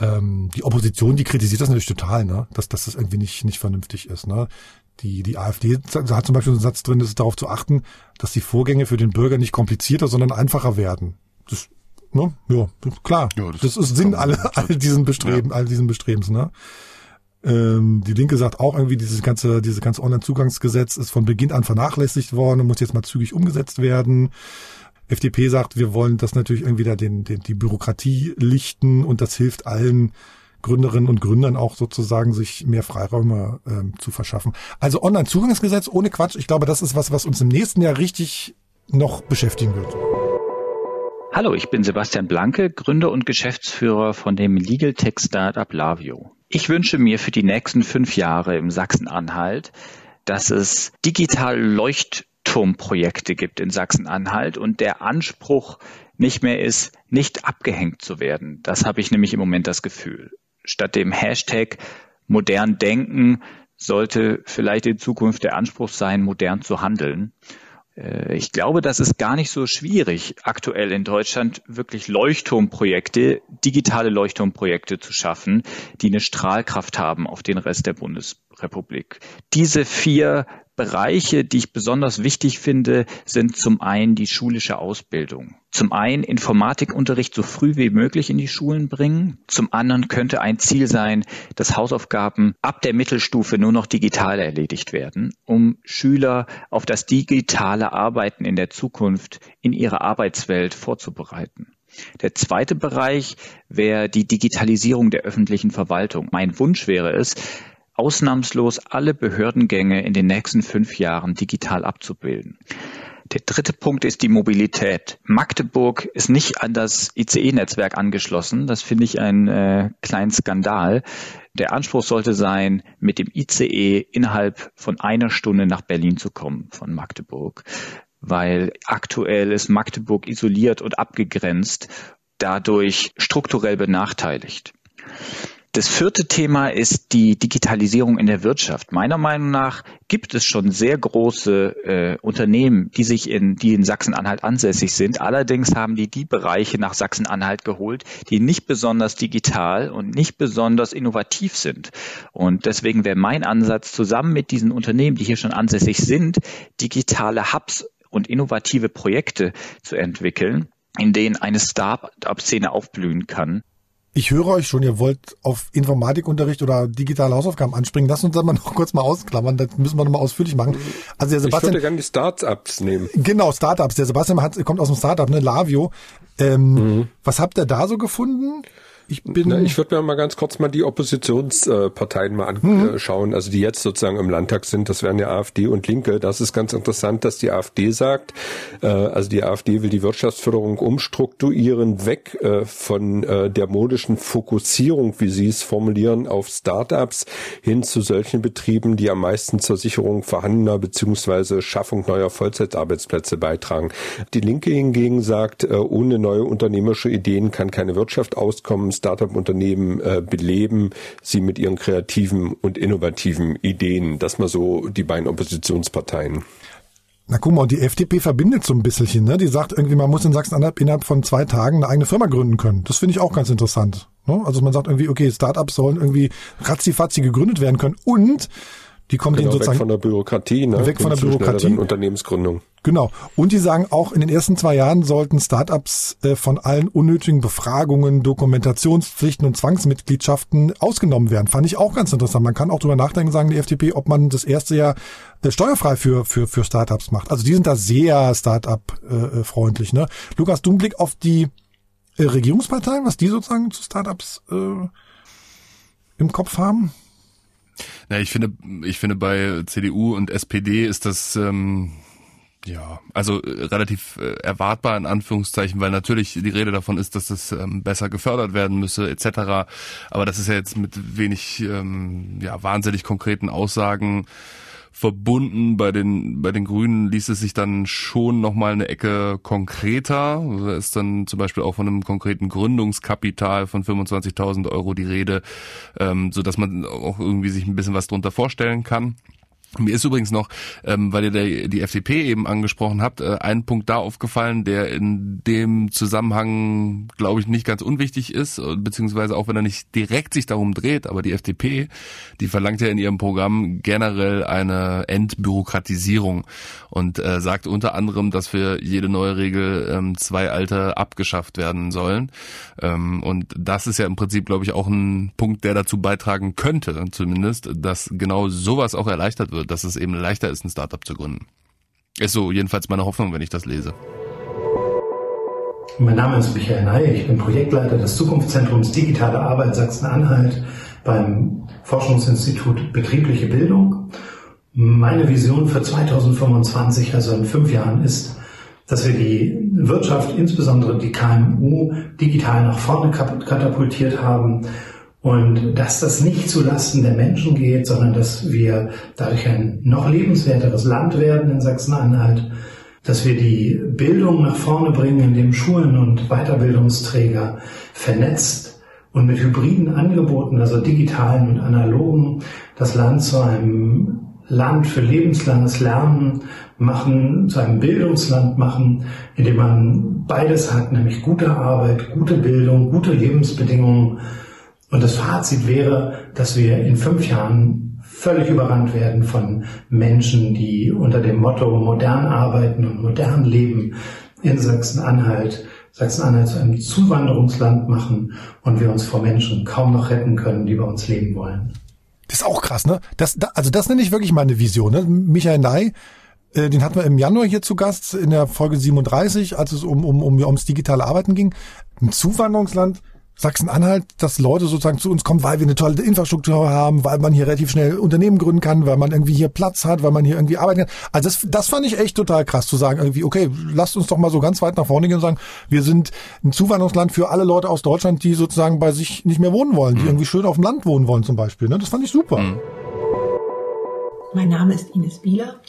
ähm, die Opposition, die kritisiert das natürlich total, ne? dass, dass das irgendwie nicht, nicht vernünftig ist. Ne? Die, die AfD hat zum Beispiel einen Satz drin, das ist darauf zu achten, dass die Vorgänge für den Bürger nicht komplizierter, sondern einfacher werden. Das, ne? Ja, klar. Ja, das, das ist Sinn all, all diesen Bestreben, ja. all diesen Bestrebens, ne? Ähm, die Linke sagt auch irgendwie, dieses ganze, dieses ganze Online-Zugangsgesetz ist von Beginn an vernachlässigt worden und muss jetzt mal zügig umgesetzt werden. FDP sagt, wir wollen das natürlich irgendwie da den, den, die Bürokratie lichten und das hilft allen Gründerinnen und Gründern auch sozusagen, sich mehr Freiräume ähm, zu verschaffen. Also Online-Zugangsgesetz ohne Quatsch, ich glaube, das ist was, was uns im nächsten Jahr richtig noch beschäftigen wird. Hallo, ich bin Sebastian Blanke, Gründer und Geschäftsführer von dem Legal Tech Startup Lavio. Ich wünsche mir für die nächsten fünf Jahre im Sachsen-Anhalt, dass es digital Leucht Leuchtturmprojekte gibt in Sachsen-Anhalt und der Anspruch nicht mehr ist, nicht abgehängt zu werden. Das habe ich nämlich im Moment das Gefühl. Statt dem Hashtag modern denken sollte vielleicht in Zukunft der Anspruch sein, modern zu handeln. Äh, ich glaube, das ist gar nicht so schwierig, aktuell in Deutschland wirklich Leuchtturmprojekte, digitale Leuchtturmprojekte zu schaffen, die eine Strahlkraft haben auf den Rest der Bundesrepublik. Diese vier Bereiche, die ich besonders wichtig finde, sind zum einen die schulische Ausbildung. Zum einen Informatikunterricht so früh wie möglich in die Schulen bringen. Zum anderen könnte ein Ziel sein, dass Hausaufgaben ab der Mittelstufe nur noch digital erledigt werden, um Schüler auf das digitale Arbeiten in der Zukunft in ihrer Arbeitswelt vorzubereiten. Der zweite Bereich wäre die Digitalisierung der öffentlichen Verwaltung. Mein Wunsch wäre es, ausnahmslos alle Behördengänge in den nächsten fünf Jahren digital abzubilden. Der dritte Punkt ist die Mobilität. Magdeburg ist nicht an das ICE-Netzwerk angeschlossen. Das finde ich einen äh, kleinen Skandal. Der Anspruch sollte sein, mit dem ICE innerhalb von einer Stunde nach Berlin zu kommen von Magdeburg, weil aktuell ist Magdeburg isoliert und abgegrenzt, dadurch strukturell benachteiligt. Das vierte Thema ist die Digitalisierung in der Wirtschaft. Meiner Meinung nach gibt es schon sehr große äh, Unternehmen, die sich in, die in Sachsen-Anhalt ansässig sind. Allerdings haben die die Bereiche nach Sachsen-Anhalt geholt, die nicht besonders digital und nicht besonders innovativ sind. Und deswegen wäre mein Ansatz, zusammen mit diesen Unternehmen, die hier schon ansässig sind, digitale Hubs und innovative Projekte zu entwickeln, in denen eine Start-up-Szene aufblühen kann ich höre euch schon, ihr wollt auf Informatikunterricht oder digitale Hausaufgaben anspringen. Lass uns das mal noch kurz mal ausklammern, das müssen wir noch mal ausführlich machen. Also der Sebastian, ich würde gerne die Startups nehmen. Genau, Startups. Der Sebastian hat, kommt aus dem Startup, ne, Lavio. Ähm, mhm. Was habt ihr da so gefunden? Ich bin. Na, ich würde mir mal ganz kurz mal die Oppositionsparteien mal anschauen, mhm. also die jetzt sozusagen im Landtag sind. Das wären ja AfD und Linke. Das ist ganz interessant, dass die AfD sagt, äh, also die AfD will die Wirtschaftsförderung umstrukturieren, weg äh, von äh, der modischen Fokussierung, wie sie es formulieren, auf Startups hin zu solchen Betrieben, die am meisten zur Sicherung vorhandener beziehungsweise Schaffung neuer Vollzeitarbeitsplätze beitragen. Die Linke hingegen sagt, ohne neue unternehmerische Ideen kann keine Wirtschaft auskommen. Startup-Unternehmen äh, beleben, sie mit ihren kreativen und innovativen Ideen. Das mal so die beiden Oppositionsparteien. Na guck mal, die FDP verbindet so ein bisschen, ne? Die sagt irgendwie, man muss in Sachsen-Anhalt innerhalb von zwei Tagen eine eigene Firma gründen können. Das finde ich auch ganz interessant. Ne? Also man sagt irgendwie, okay, Startups sollen irgendwie ratzifatzi gegründet werden können und die kommen genau, sozusagen weg von der Bürokratie, ne? weg von der Bürokratie, Unternehmensgründung. Genau. Und die sagen auch, in den ersten zwei Jahren sollten Startups äh, von allen unnötigen Befragungen, Dokumentationspflichten und Zwangsmitgliedschaften ausgenommen werden. Fand ich auch ganz interessant. Man kann auch drüber nachdenken, sagen die FDP, ob man das erste Jahr äh, steuerfrei für für für Startups macht. Also die sind da sehr Startup äh, freundlich. Ne? Lukas, du einen Blick auf die äh, Regierungsparteien, was die sozusagen zu Startups äh, im Kopf haben? Na, ich finde, ich finde bei CDU und SPD ist das ähm, ja, also äh, relativ äh, erwartbar in Anführungszeichen, weil natürlich die Rede davon ist, dass es ähm, besser gefördert werden müsse etc. Aber das ist ja jetzt mit wenig ähm, ja wahnsinnig konkreten Aussagen verbunden. Bei den, bei den Grünen ließ es sich dann schon nochmal eine Ecke konkreter. Da ist dann zum Beispiel auch von einem konkreten Gründungskapital von 25.000 Euro die Rede, ähm, so dass man auch irgendwie sich ein bisschen was drunter vorstellen kann. Mir ist übrigens noch, ähm, weil ihr der, die FDP eben angesprochen habt, äh, ein Punkt da aufgefallen, der in dem Zusammenhang, glaube ich, nicht ganz unwichtig ist, äh, beziehungsweise auch wenn er nicht direkt sich darum dreht, aber die FDP, die verlangt ja in ihrem Programm generell eine Entbürokratisierung und äh, sagt unter anderem, dass für jede neue Regel ähm, zwei alte abgeschafft werden sollen. Ähm, und das ist ja im Prinzip, glaube ich, auch ein Punkt, der dazu beitragen könnte, zumindest, dass genau sowas auch erleichtert wird dass es eben leichter ist, ein Startup zu gründen. Ist so jedenfalls meine Hoffnung, wenn ich das lese. Mein Name ist Michael Ney, ich bin Projektleiter des Zukunftszentrums Digitale Arbeit Sachsen-Anhalt beim Forschungsinstitut Betriebliche Bildung. Meine Vision für 2025, also in fünf Jahren, ist, dass wir die Wirtschaft, insbesondere die KMU, digital nach vorne katapultiert haben und dass das nicht zu Lasten der Menschen geht, sondern dass wir dadurch ein noch lebenswerteres Land werden in Sachsen-Anhalt. dass wir die Bildung nach vorne bringen, indem Schulen und Weiterbildungsträger vernetzt und mit hybriden Angeboten, also digitalen und analogen, das Land zu einem Land für lebenslanges Lernen machen, zu einem Bildungsland machen, in dem man beides hat, nämlich gute Arbeit, gute Bildung, gute Lebensbedingungen. Und das Fazit wäre, dass wir in fünf Jahren völlig überrannt werden von Menschen, die unter dem Motto modern arbeiten und modern leben in Sachsen-Anhalt Sachsen-Anhalt zu einem Zuwanderungsland machen und wir uns vor Menschen kaum noch retten können, die bei uns leben wollen. Das ist auch krass, ne? Das, also das nenne ich wirklich meine Vision. Ne? Michael Ney, äh, den hatten wir im Januar hier zu Gast in der Folge 37, als es um, um, um ums digitale Arbeiten ging. Ein Zuwanderungsland, Sachsen-Anhalt, dass Leute sozusagen zu uns kommen, weil wir eine tolle Infrastruktur haben, weil man hier relativ schnell Unternehmen gründen kann, weil man irgendwie hier Platz hat, weil man hier irgendwie arbeiten kann. Also das, das fand ich echt total krass zu sagen, irgendwie, okay, lasst uns doch mal so ganz weit nach vorne gehen und sagen, wir sind ein Zuwanderungsland für alle Leute aus Deutschland, die sozusagen bei sich nicht mehr wohnen wollen, die mhm. irgendwie schön auf dem Land wohnen wollen zum Beispiel. Ne? Das fand ich super. Mhm. Mein Name ist Ines Bieler.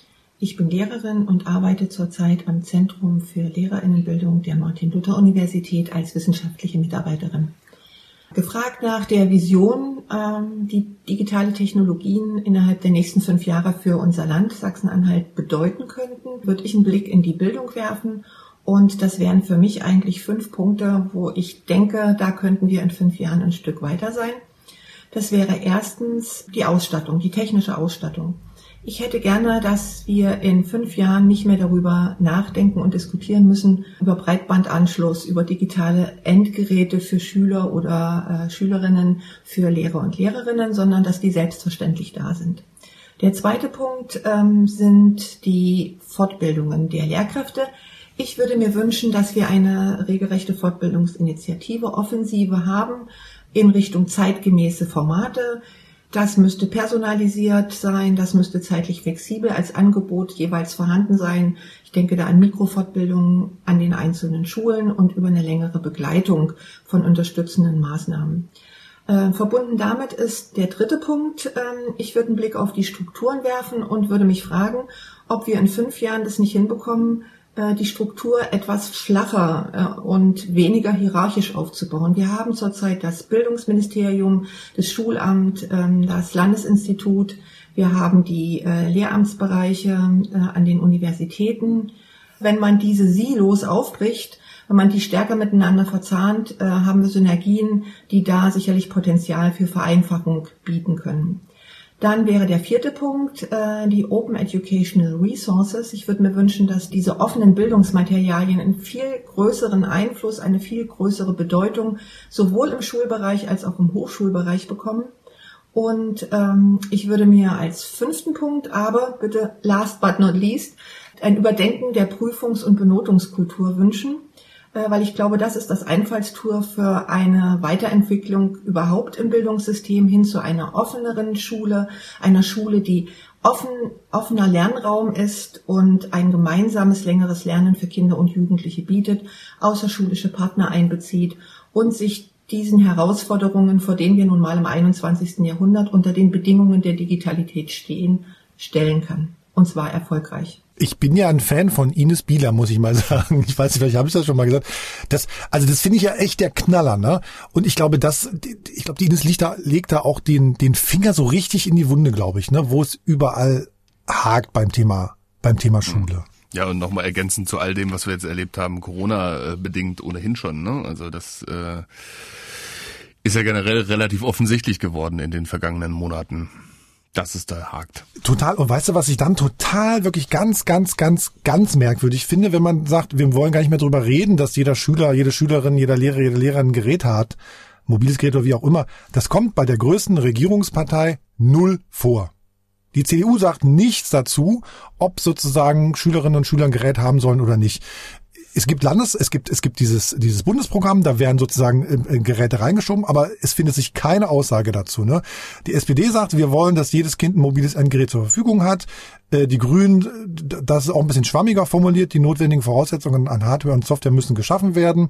Ich bin Lehrerin und arbeite zurzeit am Zentrum für Lehrerinnenbildung der Martin-Luther-Universität als wissenschaftliche Mitarbeiterin. Gefragt nach der Vision, ähm, die digitale Technologien innerhalb der nächsten fünf Jahre für unser Land Sachsen-Anhalt bedeuten könnten, würde ich einen Blick in die Bildung werfen. Und das wären für mich eigentlich fünf Punkte, wo ich denke, da könnten wir in fünf Jahren ein Stück weiter sein. Das wäre erstens die Ausstattung, die technische Ausstattung. Ich hätte gerne, dass wir in fünf Jahren nicht mehr darüber nachdenken und diskutieren müssen, über Breitbandanschluss, über digitale Endgeräte für Schüler oder äh, Schülerinnen, für Lehrer und Lehrerinnen, sondern dass die selbstverständlich da sind. Der zweite Punkt ähm, sind die Fortbildungen der Lehrkräfte. Ich würde mir wünschen, dass wir eine regelrechte Fortbildungsinitiative, Offensive haben in Richtung zeitgemäße Formate, das müsste personalisiert sein, das müsste zeitlich flexibel als Angebot jeweils vorhanden sein. Ich denke da an Mikrofortbildungen an den einzelnen Schulen und über eine längere Begleitung von unterstützenden Maßnahmen. Äh, verbunden damit ist der dritte Punkt. Äh, ich würde einen Blick auf die Strukturen werfen und würde mich fragen, ob wir in fünf Jahren das nicht hinbekommen, die Struktur etwas flacher äh, und weniger hierarchisch aufzubauen. Wir haben zurzeit das Bildungsministerium, das Schulamt, ähm, das Landesinstitut, wir haben die äh, Lehramtsbereiche an den Universitäten. Wenn man diese Silos aufbricht, wenn man die stärker miteinander verzahnt, haben wir Synergien, die da sicherlich Potenzial für Vereinfachung bieten können. Dann wäre der vierte Punkt äh, die Open Educational Resources. Ich würde mir wünschen, dass diese offenen Bildungsmaterialien einen viel größeren Einfluss, eine viel größere Bedeutung sowohl im Schulbereich als auch im Hochschulbereich bekommen. Und ähm, ich würde mir als fünften Punkt, aber bitte last but not least, ein Überdenken der Prüfungs- und Benotungskultur wünschen. Äh, weil ich glaube, das ist das Einfallstor für eine Weiterentwicklung überhaupt im Bildungssystem hin zu einer offeneren Schule, einer Schule, die offen, offener Lernraum ist und ein gemeinsames längeres Lernen für Kinder und Jugendliche bietet, außerschulische Partner einbezieht und sich diesen Herausforderungen, vor denen wir nun mal im 21. Jahrhundert unter den Bedingungen der Digitalität stehen, stellen kann. Und zwar erfolgreich ich bin ja ein Fan von Ines Bieler, muss ich mal sagen. Ich weiß nicht, vielleicht habe ich das schon mal gesagt. Das, also das finde ich ja echt der Knaller, ne? Und ich glaube, das, ich glaube, die Ines legt da, legt da auch den, den Finger so richtig in die Wunde, glaube ich, ne? Wo es überall hakt beim Thema, beim Thema Schule. Ja, und nochmal ergänzend zu all dem, was wir jetzt erlebt haben, Corona bedingt ohnehin schon, ne? Also das äh, ist ja generell relativ offensichtlich geworden in den vergangenen Monaten dass es da hakt. Total. Und weißt du, was ich dann total wirklich ganz, ganz, ganz, ganz merkwürdig finde, wenn man sagt, wir wollen gar nicht mehr drüber reden, dass jeder Schüler, jede Schülerin, jeder Lehrer, jede Lehrerin ein Gerät hat, mobiles Gerät oder wie auch immer. Das kommt bei der größten Regierungspartei null vor. Die CDU sagt nichts dazu, ob sozusagen Schülerinnen und Schüler ein Gerät haben sollen oder nicht es gibt Landes, es gibt, es gibt dieses, dieses Bundesprogramm, da werden sozusagen Geräte reingeschoben, aber es findet sich keine Aussage dazu. Ne? Die SPD sagt, wir wollen, dass jedes Kind ein mobiles Endgerät zur Verfügung hat. Äh, die Grünen, das ist auch ein bisschen schwammiger formuliert, die notwendigen Voraussetzungen an Hardware und Software müssen geschaffen werden.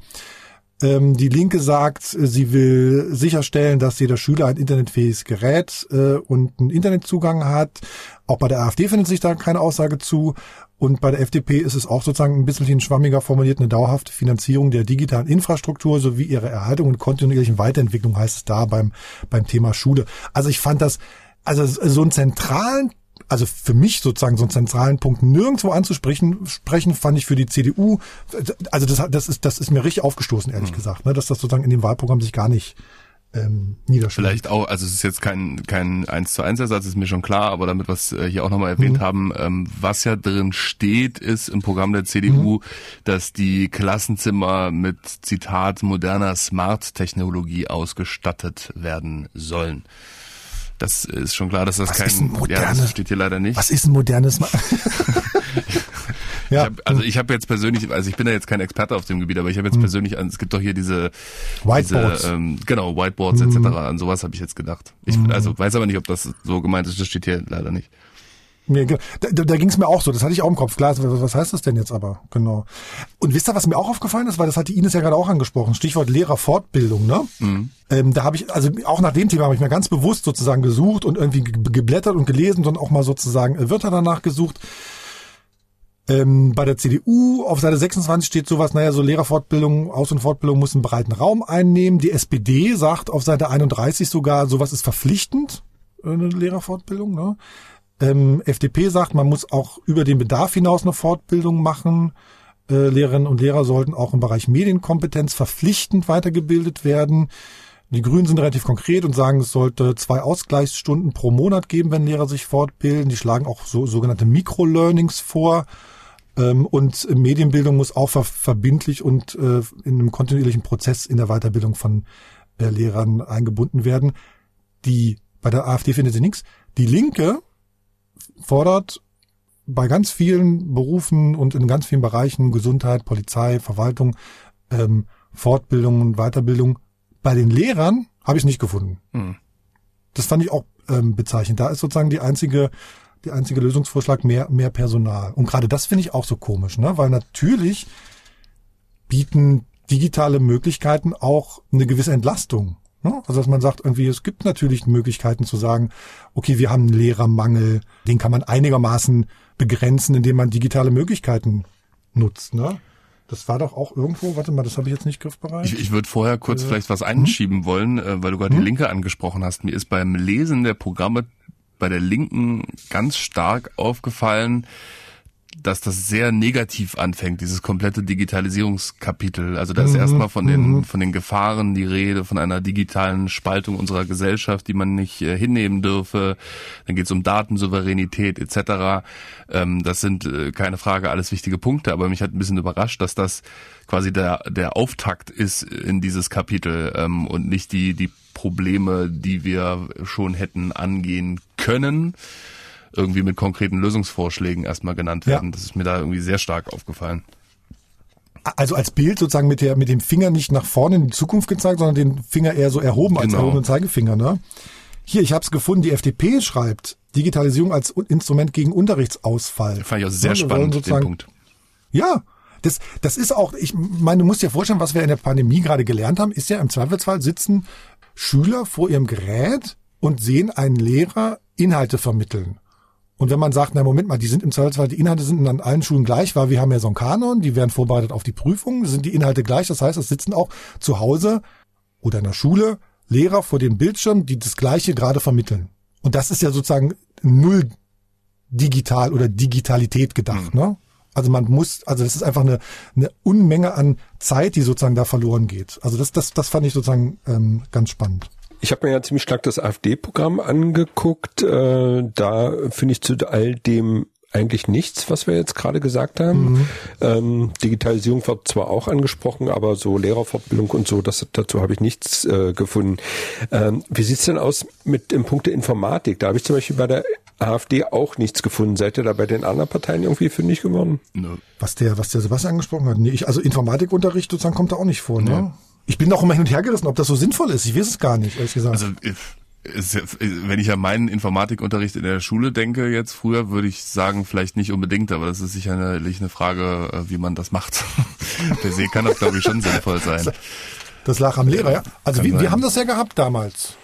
Ähm, die Linke sagt, sie will sicherstellen, dass jeder Schüler ein internetfähiges Gerät äh, und einen Internetzugang hat. Auch bei der AfD findet sich da keine Aussage zu. Und bei der FDP ist es auch sozusagen ein bisschen schwammiger formuliert, eine dauerhafte Finanzierung der digitalen Infrastruktur sowie ihre Erhaltung und kontinuierlichen Weiterentwicklung heißt es da beim, beim Thema Schule. Also ich fand das, also so einen zentralen also für mich sozusagen so einen zentralen Punkt nirgendwo anzusprechen, sprechen, fand ich für die CDU, also das, das ist, das ist mir richtig aufgestoßen, ehrlich mhm. gesagt, ne, dass das sozusagen in dem Wahlprogramm sich gar nicht ähm. Vielleicht auch, also es ist jetzt kein kein eins zu eins Ersatz, ist mir schon klar, aber damit wir es äh, hier auch nochmal erwähnt mhm. haben, ähm, was ja drin steht, ist im Programm der CDU, mhm. dass die Klassenzimmer mit Zitat moderner Smart-Technologie ausgestattet werden sollen. Das ist schon klar, dass das was kein, ist ein moderne, ja, das steht hier leider nicht. Was ist ein modernes? ja. Ich hab, also ich habe jetzt persönlich, also ich bin ja jetzt kein Experte auf dem Gebiet, aber ich habe jetzt hm. persönlich, es gibt doch hier diese Whiteboards, diese, ähm, genau Whiteboards hm. etc. An sowas habe ich jetzt gedacht. Ich hm. also weiß aber nicht, ob das so gemeint ist. Das steht hier leider nicht. Nee, da, da, da ging es mir auch so, das hatte ich auch im Kopf. Klar, was heißt das denn jetzt aber? Genau. Und wisst ihr, was mir auch aufgefallen ist, weil das hat die Ines ja gerade auch angesprochen, Stichwort Lehrerfortbildung, ne? Mhm. Ähm, da habe ich, also auch nach dem Thema habe ich mir ganz bewusst sozusagen gesucht und irgendwie geblättert und gelesen und auch mal sozusagen äh, Wörter danach gesucht. Ähm, bei der CDU auf Seite 26 steht sowas, naja, so Lehrerfortbildung, Aus- und Fortbildung muss einen breiten Raum einnehmen. Die SPD sagt auf Seite 31 sogar, sowas ist verpflichtend, äh, eine Lehrerfortbildung. Ne? Ähm, FDP sagt, man muss auch über den Bedarf hinaus eine Fortbildung machen. Äh, Lehrerinnen und Lehrer sollten auch im Bereich Medienkompetenz verpflichtend weitergebildet werden. Die Grünen sind relativ konkret und sagen, es sollte zwei Ausgleichsstunden pro Monat geben, wenn Lehrer sich fortbilden. Die schlagen auch so sogenannte Microlearnings vor. Ähm, und Medienbildung muss auch ver verbindlich und äh, in einem kontinuierlichen Prozess in der Weiterbildung von äh, Lehrern eingebunden werden. Die bei der AfD findet sie nichts. Die Linke fordert bei ganz vielen Berufen und in ganz vielen Bereichen Gesundheit, Polizei, Verwaltung, ähm, Fortbildung und Weiterbildung. Bei den Lehrern habe ich es nicht gefunden. Hm. Das fand ich auch ähm, bezeichnend. Da ist sozusagen die einzige, die einzige Lösungsvorschlag mehr, mehr Personal. Und gerade das finde ich auch so komisch, ne? Weil natürlich bieten digitale Möglichkeiten auch eine gewisse Entlastung. Ne? Also dass man sagt, irgendwie, es gibt natürlich Möglichkeiten zu sagen, okay, wir haben einen Lehrermangel, den kann man einigermaßen begrenzen, indem man digitale Möglichkeiten nutzt. Ne? Das war doch auch irgendwo, warte mal, das habe ich jetzt nicht griffbereit. Ich, ich würde vorher kurz äh, vielleicht was einschieben hm? wollen, äh, weil du gerade hm? die Linke angesprochen hast. Mir ist beim Lesen der Programme bei der Linken ganz stark aufgefallen, dass das sehr negativ anfängt, dieses komplette Digitalisierungskapitel. Also da ist mhm. erstmal von den, mhm. von den Gefahren die Rede, von einer digitalen Spaltung unserer Gesellschaft, die man nicht äh, hinnehmen dürfe. Dann geht es um Datensouveränität etc. Ähm, das sind äh, keine Frage alles wichtige Punkte, aber mich hat ein bisschen überrascht, dass das quasi der, der Auftakt ist in dieses Kapitel ähm, und nicht die, die Probleme, die wir schon hätten angehen können irgendwie mit konkreten Lösungsvorschlägen erstmal genannt werden. Ja. Das ist mir da irgendwie sehr stark aufgefallen. Also als Bild sozusagen mit der mit dem Finger nicht nach vorne in die Zukunft gezeigt, sondern den Finger eher so erhoben als genau. erhobenen Zeigefinger. Ne? Hier, ich habe es gefunden. Die FDP schreibt Digitalisierung als Instrument gegen Unterrichtsausfall. Das fand ich auch sehr ja, spannend den Punkt. Ja, das, das ist auch, ich meine, du musst dir vorstellen, was wir in der Pandemie gerade gelernt haben, ist ja im Zweifelsfall sitzen Schüler vor ihrem Gerät und sehen einen Lehrer Inhalte vermitteln. Und wenn man sagt, na Moment mal, die sind im Zweifelsfall, die Inhalte sind an allen Schulen gleich, weil wir haben ja so einen Kanon, die werden vorbereitet auf die Prüfungen, sind die Inhalte gleich. Das heißt, es sitzen auch zu Hause oder in der Schule Lehrer vor dem Bildschirm, die das Gleiche gerade vermitteln. Und das ist ja sozusagen null digital oder Digitalität gedacht, mhm. ne? Also man muss, also das ist einfach eine, eine Unmenge an Zeit, die sozusagen da verloren geht. Also das, das, das fand ich sozusagen ähm, ganz spannend. Ich habe mir ja ziemlich stark das AfD-Programm angeguckt. Äh, da finde ich zu all dem eigentlich nichts, was wir jetzt gerade gesagt haben. Mhm. Ähm, Digitalisierung wird zwar auch angesprochen, aber so Lehrerfortbildung und so, das, dazu habe ich nichts äh, gefunden. Ähm, wie sieht's denn aus mit dem Punkt der Informatik? Da habe ich zum Beispiel bei der AfD auch nichts gefunden. Seid ihr da bei den anderen Parteien irgendwie fündig geworden? No. Was der, was der Sebastian angesprochen hat. Nee, ich, also Informatikunterricht sozusagen kommt da auch nicht vor, ne? Ja. Ich bin auch immer hin und her gerissen, ob das so sinnvoll ist. Ich weiß es gar nicht, ehrlich gesagt. Also wenn ich an meinen Informatikunterricht in der Schule denke jetzt früher, würde ich sagen, vielleicht nicht unbedingt, aber das ist sicherlich eine Frage, äh, wie man das macht. per se kann das, glaube ich, schon sinnvoll sein. Das lag am Lehrer, ja. Also wir, wir haben das ja gehabt damals.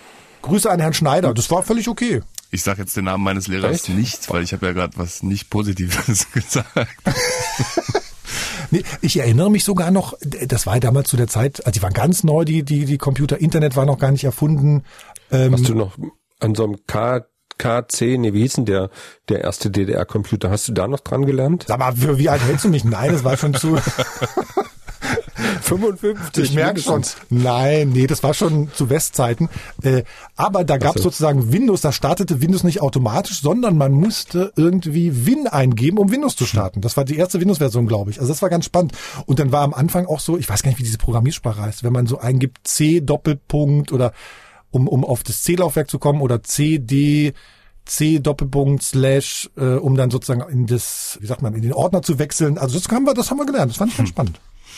Grüße an Herrn Schneider. Das war völlig okay. Ich sage jetzt den Namen meines Lehrers Echt? nicht, weil ich habe ja gerade was nicht Positives gesagt. nee, ich erinnere mich sogar noch, das war damals zu der Zeit, also die waren ganz neu, die, die, die Computer, Internet war noch gar nicht erfunden. Ähm, Hast du noch an so einem K KC, nee, wie hieß denn der, der erste DDR-Computer? Hast du da noch dran gelernt? Sag mal, für wie alt hältst du mich? Nein, das war schon zu. 55. Ich merke schon. Nein, nee, das war schon zu Westzeiten. Äh, aber da gab es so. sozusagen Windows, da startete Windows nicht automatisch, sondern man musste irgendwie Win eingeben, um Windows zu starten. Das war die erste Windows-Version, glaube ich. Also das war ganz spannend. Und dann war am Anfang auch so, ich weiß gar nicht, wie diese Programmiersprache heißt, wenn man so eingibt C Doppelpunkt oder um, um auf das C-Laufwerk zu kommen oder CD C Doppelpunkt Slash, äh, um dann sozusagen in das, wie sagt man, in den Ordner zu wechseln. Also das haben wir, das haben wir gelernt. Das fand ich ganz spannend.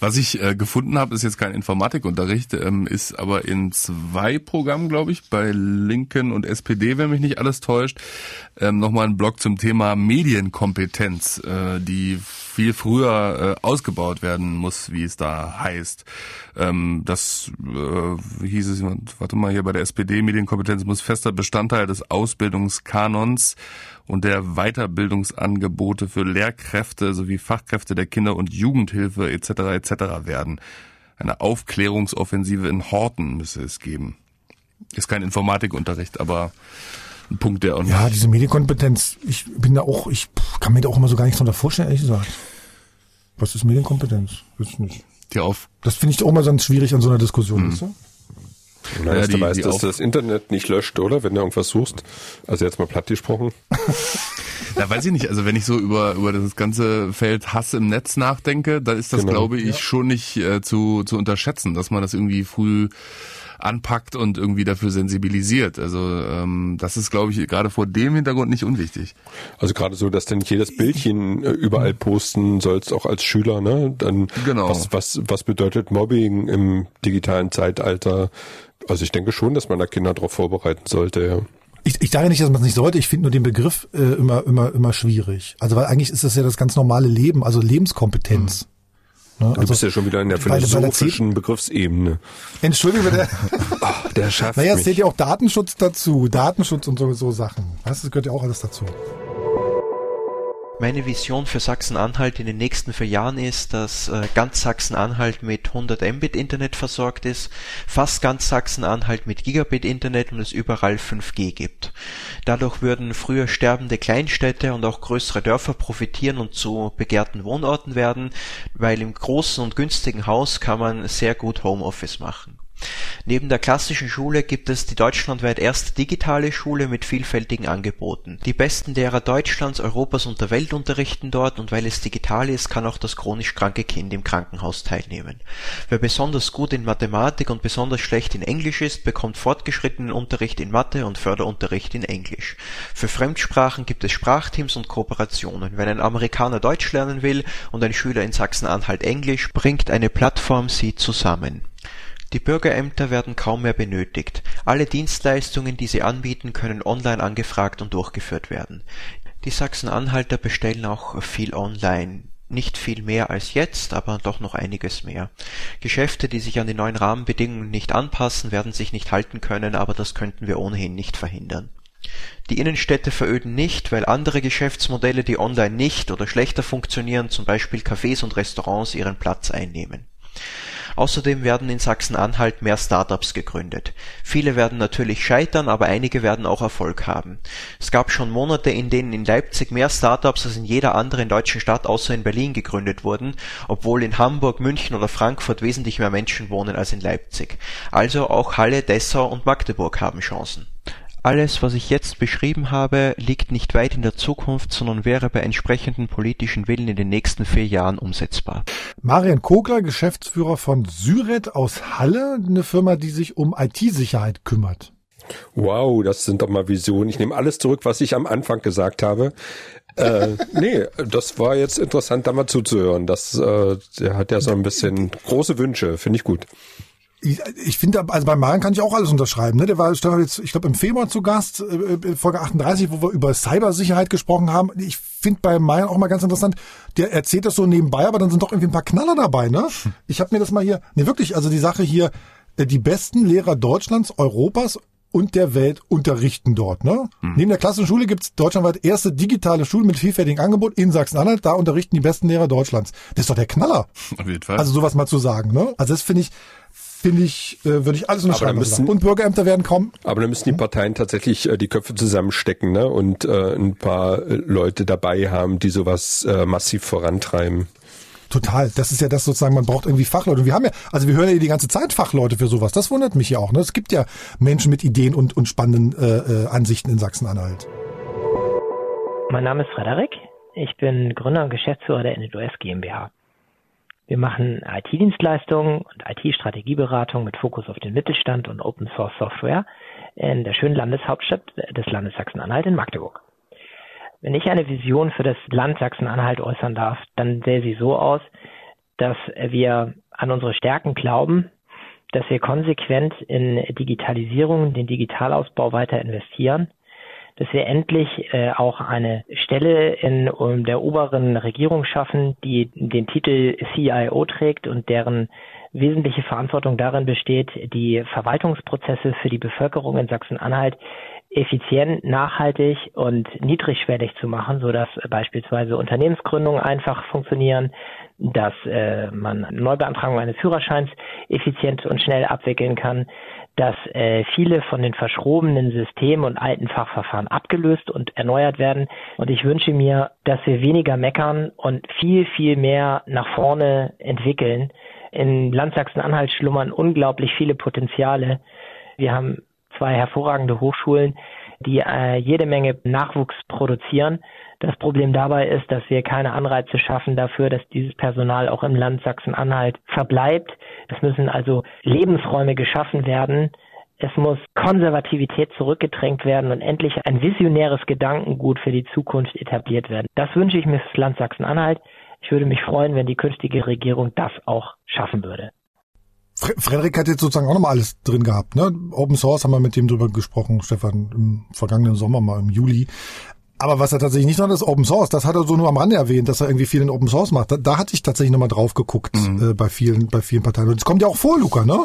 Was ich äh, gefunden habe, ist jetzt kein Informatikunterricht, ähm, ist aber in zwei Programmen, glaube ich, bei Linken und SPD, wenn mich nicht alles täuscht, ähm, nochmal ein Blog zum Thema Medienkompetenz, äh, die viel früher äh, ausgebaut werden muss, wie es da heißt. Ähm, das äh, hieß es, warte mal, hier bei der SPD, Medienkompetenz muss fester Bestandteil des Ausbildungskanons und der Weiterbildungsangebote für Lehrkräfte sowie Fachkräfte der Kinder- und Jugendhilfe etc. etc. werden. Eine Aufklärungsoffensive in Horten müsse es geben. Ist kein Informatikunterricht, aber ein Punkt, der Ja, diese Medienkompetenz, ich bin da auch, ich kann mir da auch immer so gar nichts drunter vorstellen, ehrlich gesagt. Was ist Medienkompetenz? Weiß nicht. Die auf. Das finde ich auch mal ganz schwierig an so einer Diskussion, mhm. weißt du? Na, ja, die, weißt, dass du das Internet nicht löscht, oder? Wenn du irgendwas suchst. Also jetzt mal platt gesprochen. Da weiß ich nicht. Also wenn ich so über, über das ganze Feld Hass im Netz nachdenke, dann ist das, genau. glaube ich, ja. schon nicht äh, zu, zu unterschätzen, dass man das irgendwie früh anpackt und irgendwie dafür sensibilisiert. Also ähm, das ist, glaube ich, gerade vor dem Hintergrund nicht unwichtig. Also gerade so, dass du nicht jedes Bildchen äh, überall posten sollst, auch als Schüler, ne? Dann genau. was, was, was bedeutet Mobbing im digitalen Zeitalter? Also ich denke schon, dass man da Kinder darauf vorbereiten sollte, ja. Ich, ich sage nicht, dass man es nicht sollte. Ich finde nur den Begriff äh, immer, immer, immer schwierig. Also weil eigentlich ist das ja das ganz normale Leben, also Lebenskompetenz. Mhm. Ne? Also, du bist ja schon wieder in der philosophischen Begriffsebene. Entschuldigung, der, Ach, der schafft Naja, es zählt ja auch Datenschutz dazu, Datenschutz und so, so Sachen. Das gehört ja auch alles dazu. Meine Vision für Sachsen-Anhalt in den nächsten vier Jahren ist, dass äh, ganz Sachsen-Anhalt mit 100 Mbit Internet versorgt ist, fast ganz Sachsen-Anhalt mit Gigabit Internet und es überall 5G gibt. Dadurch würden früher sterbende Kleinstädte und auch größere Dörfer profitieren und zu begehrten Wohnorten werden, weil im großen und günstigen Haus kann man sehr gut Homeoffice machen. Neben der klassischen Schule gibt es die deutschlandweit erste digitale Schule mit vielfältigen Angeboten. Die besten Lehrer Deutschlands, Europas und der Welt unterrichten dort und weil es digital ist, kann auch das chronisch kranke Kind im Krankenhaus teilnehmen. Wer besonders gut in Mathematik und besonders schlecht in Englisch ist, bekommt fortgeschrittenen Unterricht in Mathe und Förderunterricht in Englisch. Für Fremdsprachen gibt es Sprachteams und Kooperationen. Wenn ein Amerikaner Deutsch lernen will und ein Schüler in Sachsen-Anhalt Englisch, bringt eine Plattform sie zusammen. Die Bürgerämter werden kaum mehr benötigt. Alle Dienstleistungen, die sie anbieten, können online angefragt und durchgeführt werden. Die Sachsen-Anhalter bestellen auch viel online. Nicht viel mehr als jetzt, aber doch noch einiges mehr. Geschäfte, die sich an die neuen Rahmenbedingungen nicht anpassen, werden sich nicht halten können, aber das könnten wir ohnehin nicht verhindern. Die Innenstädte veröden nicht, weil andere Geschäftsmodelle, die online nicht oder schlechter funktionieren, zum Beispiel Cafés und Restaurants, ihren Platz einnehmen. Außerdem werden in Sachsen-Anhalt mehr Startups gegründet. Viele werden natürlich scheitern, aber einige werden auch Erfolg haben. Es gab schon Monate, in denen in Leipzig mehr Startups als in jeder anderen deutschen Stadt außer in Berlin gegründet wurden, obwohl in Hamburg, München oder Frankfurt wesentlich mehr Menschen wohnen als in Leipzig. Also auch Halle, Dessau und Magdeburg haben Chancen. Alles, was ich jetzt beschrieben habe, liegt nicht weit in der Zukunft, sondern wäre bei entsprechendem politischen Willen in den nächsten vier Jahren umsetzbar. Marian Kogler, Geschäftsführer von Syret aus Halle, eine Firma, die sich um IT-Sicherheit kümmert. Wow, das sind doch mal Visionen. Ich nehme alles zurück, was ich am Anfang gesagt habe. äh, nee, das war jetzt interessant, da mal zuzuhören. Das, äh, der hat ja so ein bisschen große Wünsche, finde ich gut. Ich, ich finde, also bei Maren kann ich auch alles unterschreiben. Ne? Der war jetzt, ich glaube, im Februar zu Gast, äh, Folge 38, wo wir über Cybersicherheit gesprochen haben. Ich finde bei Maren auch mal ganz interessant, der erzählt das so nebenbei, aber dann sind doch irgendwie ein paar Knaller dabei. Ne? Ich habe mir das mal hier, ne wirklich, also die Sache hier, äh, die besten Lehrer Deutschlands, Europas und der Welt unterrichten dort. Ne? Mhm. Neben der klassischen Schule gibt's deutschlandweit erste digitale Schulen mit vielfältigem Angebot in Sachsen-Anhalt. Da unterrichten die besten Lehrer Deutschlands. Das ist doch der Knaller. Auf jeden Fall. Also sowas mal zu sagen. Ne? Also das finde ich, finde ich, äh, würde ich alles unterschreiben. Müssen, und Bürgerämter werden kommen. Aber dann müssen die Parteien tatsächlich äh, die Köpfe zusammenstecken ne? und äh, ein paar äh, Leute dabei haben, die sowas äh, massiv vorantreiben. Total. Das ist ja das sozusagen, man braucht irgendwie Fachleute. Und wir haben ja, also wir hören ja die ganze Zeit Fachleute für sowas. Das wundert mich ja auch. Ne? Es gibt ja Menschen mit Ideen und, und spannenden äh, äh, Ansichten in Sachsen-Anhalt. Mein Name ist Frederik. Ich bin Gründer und Geschäftsführer der NetOS GmbH. Wir machen IT-Dienstleistungen und IT-Strategieberatung mit Fokus auf den Mittelstand und Open Source Software in der schönen Landeshauptstadt des Landes Sachsen-Anhalt in Magdeburg. Wenn ich eine Vision für das Land Sachsen-Anhalt äußern darf, dann sähe sie so aus, dass wir an unsere Stärken glauben, dass wir konsequent in Digitalisierung, den Digitalausbau weiter investieren, dass wir endlich äh, auch eine Stelle in um, der oberen Regierung schaffen, die den Titel CIO trägt und deren wesentliche Verantwortung darin besteht, die Verwaltungsprozesse für die Bevölkerung in Sachsen-Anhalt effizient, nachhaltig und niedrigschwellig zu machen, so dass beispielsweise Unternehmensgründungen einfach funktionieren, dass äh, man Neubeantragung eines Führerscheins effizient und schnell abwickeln kann, dass äh, viele von den verschrobenen Systemen und alten Fachverfahren abgelöst und erneuert werden. Und ich wünsche mir, dass wir weniger meckern und viel, viel mehr nach vorne entwickeln. In Land Sachsen-Anhalt schlummern unglaublich viele Potenziale. Wir haben zwei hervorragende Hochschulen, die äh, jede Menge Nachwuchs produzieren. Das Problem dabei ist, dass wir keine Anreize schaffen dafür, dass dieses Personal auch im Land Sachsen-Anhalt verbleibt. Es müssen also Lebensräume geschaffen werden. Es muss Konservativität zurückgedrängt werden und endlich ein visionäres Gedankengut für die Zukunft etabliert werden. Das wünsche ich mir fürs Land Sachsen-Anhalt. Ich würde mich freuen, wenn die künftige Regierung das auch schaffen würde. Frederik hat jetzt sozusagen auch nochmal alles drin gehabt. Ne? Open Source haben wir mit dem drüber gesprochen, Stefan, im vergangenen Sommer mal im Juli. Aber was er tatsächlich nicht noch ist Open Source, das hat er so nur am Rande erwähnt, dass er irgendwie viel in Open Source macht. Da, da hatte ich tatsächlich nochmal drauf geguckt mhm. äh, bei vielen, bei vielen Parteien. Und es kommt ja auch vor, Luca, ne?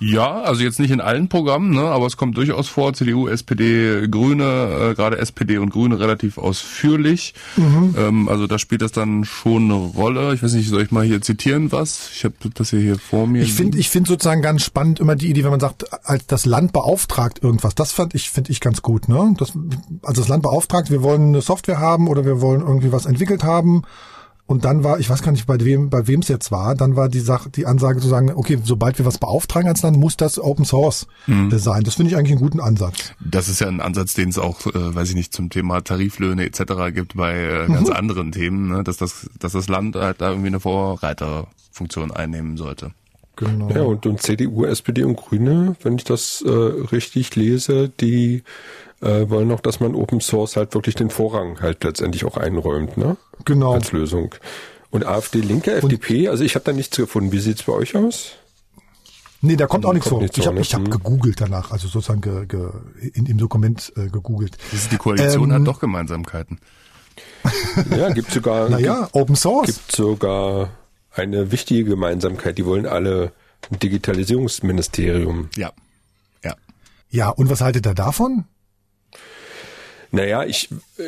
Ja, also jetzt nicht in allen Programmen, ne, aber es kommt durchaus vor. CDU, SPD, Grüne, äh, gerade SPD und Grüne relativ ausführlich. Mhm. Ähm, also da spielt das dann schon eine Rolle. Ich weiß nicht, soll ich mal hier zitieren was? Ich habe das hier, hier vor mir. Ich finde, ich finde sozusagen ganz spannend immer die Idee, wenn man sagt, als das Land beauftragt irgendwas. Das fand ich, finde ich ganz gut, ne? Das, also das Land beauftragt, wir wollen wollen eine Software haben oder wir wollen irgendwie was entwickelt haben. Und dann war, ich weiß gar nicht, bei wem, bei wem es jetzt war, dann war die Sache, die Ansage zu sagen, okay, sobald wir was beauftragen als Land, muss das Open Source mhm. sein. Das finde ich eigentlich einen guten Ansatz. Das ist ja ein Ansatz, den es auch, äh, weiß ich nicht, zum Thema Tariflöhne etc. gibt bei äh, ganz mhm. anderen Themen, ne? dass das, dass das Land halt da irgendwie eine Vorreiterfunktion einnehmen sollte. Genau. Ja, und, und CDU, SPD und Grüne, wenn ich das äh, richtig lese, die äh, wollen auch, dass man Open Source halt wirklich den Vorrang halt letztendlich auch einräumt, ne? Genau. Als Lösung. Und AfD, Linke, FDP, also ich habe da nichts gefunden. Wie sieht's bei euch aus? Nee, da kommt auch nichts vor. Ich habe ich hab gegoogelt danach, also sozusagen ge, ge, in dem Dokument äh, gegoogelt. Das ist die Koalition ähm, hat doch Gemeinsamkeiten. ja, gibt sogar. Naja, gibt, Open Source. Gibt sogar eine wichtige Gemeinsamkeit. Die wollen alle ein Digitalisierungsministerium. Ja. Ja. Ja, und was haltet ihr davon? Naja, ich, äh,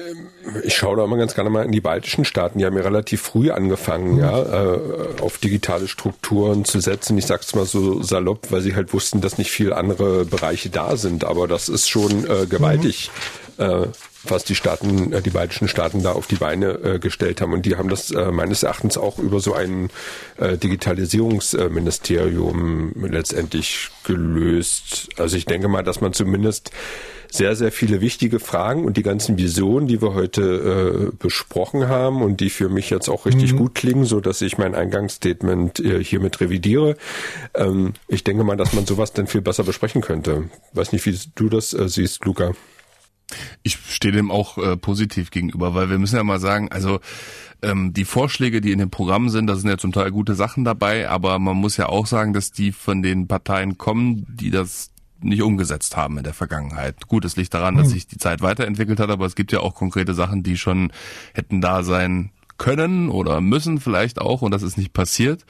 ich schaue da immer ganz gerne mal in die baltischen Staaten. Die haben ja relativ früh angefangen, ja, äh, auf digitale Strukturen zu setzen. Ich sag's mal so salopp, weil sie halt wussten, dass nicht viel andere Bereiche da sind. Aber das ist schon äh, gewaltig, mhm. äh, was die Staaten, äh, die baltischen Staaten da auf die Beine äh, gestellt haben. Und die haben das äh, meines Erachtens auch über so ein äh, Digitalisierungsministerium letztendlich gelöst. Also ich denke mal, dass man zumindest sehr, sehr viele wichtige Fragen und die ganzen Visionen, die wir heute äh, besprochen haben und die für mich jetzt auch richtig mhm. gut klingen, so dass ich mein Eingangsstatement äh, hiermit revidiere. Ähm, ich denke mal, dass man sowas dann viel besser besprechen könnte. Weiß nicht, wie du das äh, siehst, Luca. Ich stehe dem auch äh, positiv gegenüber, weil wir müssen ja mal sagen, also ähm, die Vorschläge, die in dem Programm sind, da sind ja zum Teil gute Sachen dabei, aber man muss ja auch sagen, dass die von den Parteien kommen, die das nicht umgesetzt haben in der Vergangenheit. Gut, es liegt daran, dass hm. sich die Zeit weiterentwickelt hat, aber es gibt ja auch konkrete Sachen, die schon hätten da sein können oder müssen vielleicht auch und das ist nicht passiert.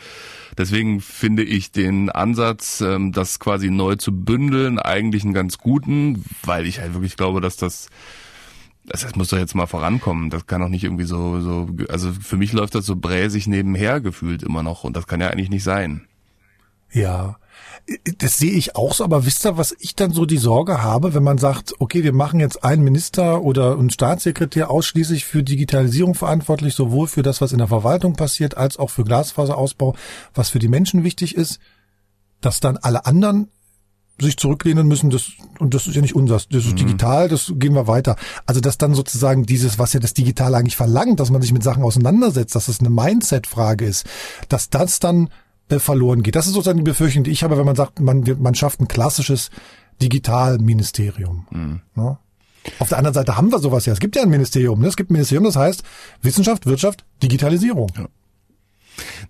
Deswegen finde ich den Ansatz, ähm, das quasi neu zu bündeln, eigentlich einen ganz guten, weil ich halt wirklich glaube, dass das das, das muss doch jetzt mal vorankommen. Das kann doch nicht irgendwie so, so, also für mich läuft das so bräsig nebenher gefühlt immer noch und das kann ja eigentlich nicht sein. Ja, das sehe ich auch so, aber wisst ihr, was ich dann so die Sorge habe, wenn man sagt, okay, wir machen jetzt einen Minister oder einen Staatssekretär ausschließlich für Digitalisierung verantwortlich, sowohl für das, was in der Verwaltung passiert, als auch für Glasfaserausbau, was für die Menschen wichtig ist, dass dann alle anderen sich zurücklehnen müssen, das, und das ist ja nicht unser, das ist mhm. digital, das gehen wir weiter. Also, dass dann sozusagen dieses, was ja das Digital eigentlich verlangt, dass man sich mit Sachen auseinandersetzt, dass es eine Mindset-Frage ist, dass das dann äh, verloren geht. Das ist sozusagen die Befürchtung, die ich habe, wenn man sagt, man, man schafft ein klassisches Digitalministerium. Mhm. Ja? Auf der anderen Seite haben wir sowas ja. Es gibt ja ein Ministerium. Ne? Es gibt ein Ministerium, das heißt Wissenschaft, Wirtschaft, Digitalisierung. Ja.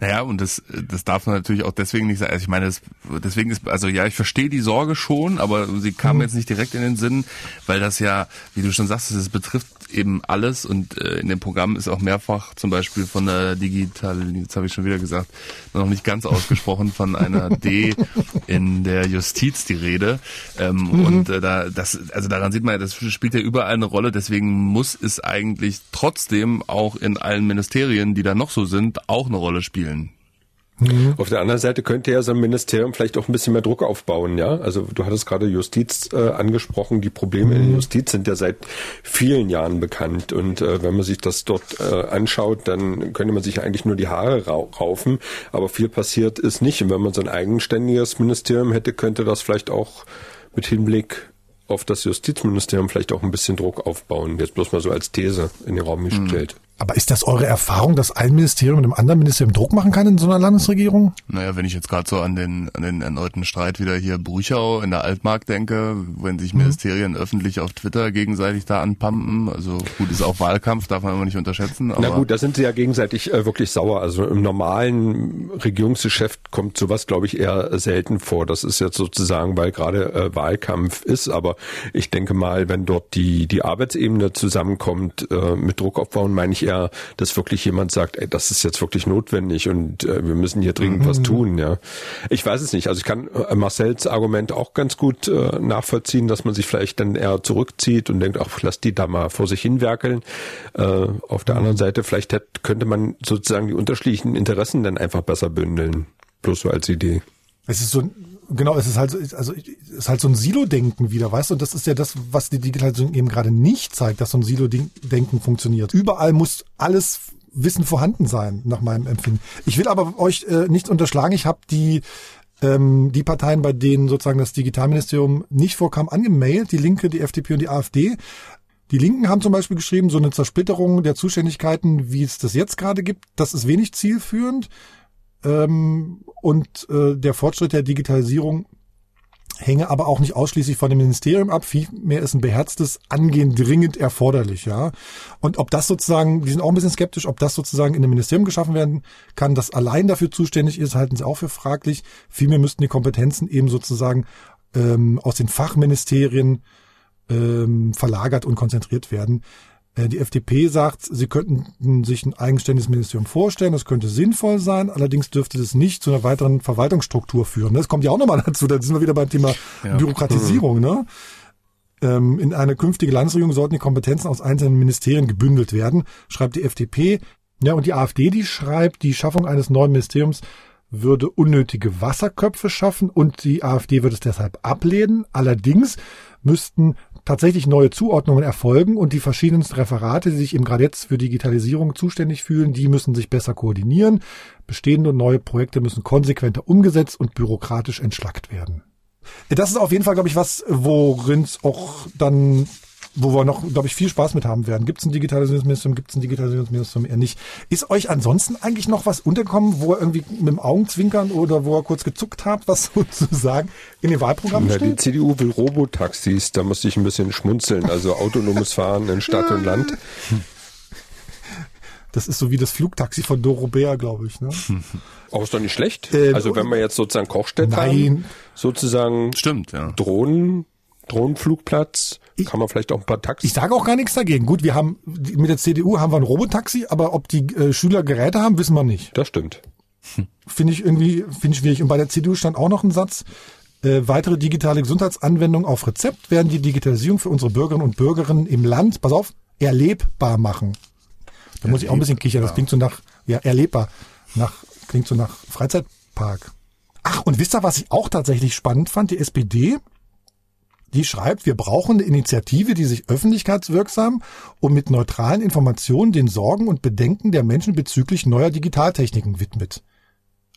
Naja, und das, das darf man natürlich auch deswegen nicht sagen. Also ich meine, das, deswegen ist, also ja, ich verstehe die Sorge schon, aber sie kam mhm. jetzt nicht direkt in den Sinn, weil das ja, wie du schon sagst, es betrifft eben alles und äh, in dem Programm ist auch mehrfach zum Beispiel von der Digital, jetzt habe ich schon wieder gesagt, noch nicht ganz ausgesprochen, von einer D in der Justiz die Rede. Ähm, mhm. Und äh, da, das, also daran sieht man ja, das spielt ja überall eine Rolle, deswegen muss es eigentlich trotzdem auch in allen Ministerien, die da noch so sind, auch eine Rolle spielen. Mhm. Auf der anderen Seite könnte ja so ein Ministerium vielleicht auch ein bisschen mehr Druck aufbauen, ja. Also du hattest gerade Justiz äh, angesprochen. Die Probleme mhm. in der. Justiz sind ja seit vielen Jahren bekannt. Und äh, wenn man sich das dort äh, anschaut, dann könnte man sich eigentlich nur die Haare raufen. Aber viel passiert ist nicht. Und wenn man so ein eigenständiges Ministerium hätte, könnte das vielleicht auch mit Hinblick auf das Justizministerium vielleicht auch ein bisschen Druck aufbauen. Jetzt bloß mal so als These in den Raum gestellt. Mhm. Aber ist das eure Erfahrung, dass ein Ministerium einem anderen Ministerium Druck machen kann in so einer Landesregierung? Naja, wenn ich jetzt gerade so an den, an den erneuten Streit wieder hier Bruchau in der Altmark denke, wenn sich mhm. Ministerien öffentlich auf Twitter gegenseitig da anpumpen, also gut, ist auch Wahlkampf, darf man immer nicht unterschätzen. Aber Na gut, da sind sie ja gegenseitig äh, wirklich sauer. Also im normalen Regierungsgeschäft kommt sowas, glaube ich, eher selten vor. Das ist jetzt sozusagen, weil gerade äh, Wahlkampf ist, aber ich denke mal, wenn dort die, die Arbeitsebene zusammenkommt, äh, mit Druck aufbauen, meine ich eher, dass wirklich jemand sagt, ey, das ist jetzt wirklich notwendig und äh, wir müssen hier dringend mhm. was tun, ja. Ich weiß es nicht. Also ich kann äh, Marcells Argument auch ganz gut äh, nachvollziehen, dass man sich vielleicht dann eher zurückzieht und denkt, ach, lass die da mal vor sich hinwerkeln. Äh, auf der anderen Seite, vielleicht hätte, könnte man sozusagen die unterschiedlichen Interessen dann einfach besser bündeln. Bloß so als Idee. Es ist so genau, es ist halt, also es ist halt so ein Silo-Denken wieder, weißt du? Und das ist ja das, was die Digitalisierung eben gerade nicht zeigt, dass so ein Silo-Denken funktioniert. Überall muss alles Wissen vorhanden sein, nach meinem Empfinden. Ich will aber euch äh, nichts unterschlagen. Ich habe die ähm, die Parteien, bei denen sozusagen das Digitalministerium nicht vorkam, angemailt, die Linke, die FDP und die AfD. Die Linken haben zum Beispiel geschrieben, so eine Zersplitterung der Zuständigkeiten, wie es das jetzt gerade gibt, das ist wenig zielführend. Ähm, und äh, der Fortschritt der Digitalisierung hänge aber auch nicht ausschließlich von dem Ministerium ab. Vielmehr ist ein beherztes Angehen dringend erforderlich, ja. Und ob das sozusagen, die sind auch ein bisschen skeptisch, ob das sozusagen in einem Ministerium geschaffen werden kann, das allein dafür zuständig ist, halten sie auch für fraglich. Vielmehr müssten die Kompetenzen eben sozusagen ähm, aus den Fachministerien ähm, verlagert und konzentriert werden. Äh, die FDP sagt, sie könnten sich ein eigenständiges Ministerium vorstellen, das könnte sinnvoll sein, allerdings dürfte das nicht zu einer weiteren Verwaltungsstruktur führen. Das kommt ja auch nochmal dazu, da sind wir wieder beim Thema ja. Bürokratisierung. Ne? Ähm, in eine künftige Landesregierung sollten die Kompetenzen aus einzelnen Ministerien gebündelt werden, schreibt die FDP. Ja, und die AfD, die schreibt, die Schaffung eines neuen Ministeriums würde unnötige Wasserköpfe schaffen und die AfD wird es deshalb ablehnen. Allerdings müssten tatsächlich neue Zuordnungen erfolgen und die verschiedensten Referate, die sich gerade jetzt für Digitalisierung zuständig fühlen, die müssen sich besser koordinieren. Bestehende und neue Projekte müssen konsequenter umgesetzt und bürokratisch entschlackt werden. Das ist auf jeden Fall, glaube ich, was, worin es auch dann wo wir noch, glaube ich, viel Spaß mit haben werden. Gibt es ein Digitalisierungsministerium, gibt es ein Digitalisierungsministerium eher nicht. Ist euch ansonsten eigentlich noch was untergekommen, wo ihr irgendwie mit dem Augenzwinkern oder wo ihr kurz gezuckt habt, was sozusagen in den Wahlprogrammen Ja, steht? die CDU will Robotaxis, da musste ich ein bisschen schmunzeln, also autonomes Fahren in Stadt und Land. Das ist so wie das Flugtaxi von Doro Bär, glaube ich. Ne? Auch ist doch nicht schlecht. Äh, also wenn wir jetzt sozusagen Kochstätte sozusagen Stimmt, ja. Drohnen, Drohnenflugplatz, kann man vielleicht auch ein paar Taxis. Ich sage auch gar nichts dagegen. Gut, wir haben mit der CDU haben wir ein Robotaxi, aber ob die äh, Schüler Geräte haben, wissen wir nicht. Das stimmt. Finde ich irgendwie finde ich schwierig. Und bei der CDU stand auch noch ein Satz. Äh, weitere digitale Gesundheitsanwendungen auf Rezept werden die Digitalisierung für unsere Bürgerinnen und Bürgerinnen im Land, pass auf, erlebbar machen. Da muss ich auch ein bisschen kichern. Das klingt so nach, ja, erlebbar. Nach, klingt so nach Freizeitpark. Ach, und wisst ihr, was ich auch tatsächlich spannend fand? Die SPD, die schreibt, wir brauchen eine Initiative, die sich öffentlichkeitswirksam und mit neutralen Informationen den Sorgen und Bedenken der Menschen bezüglich neuer Digitaltechniken widmet.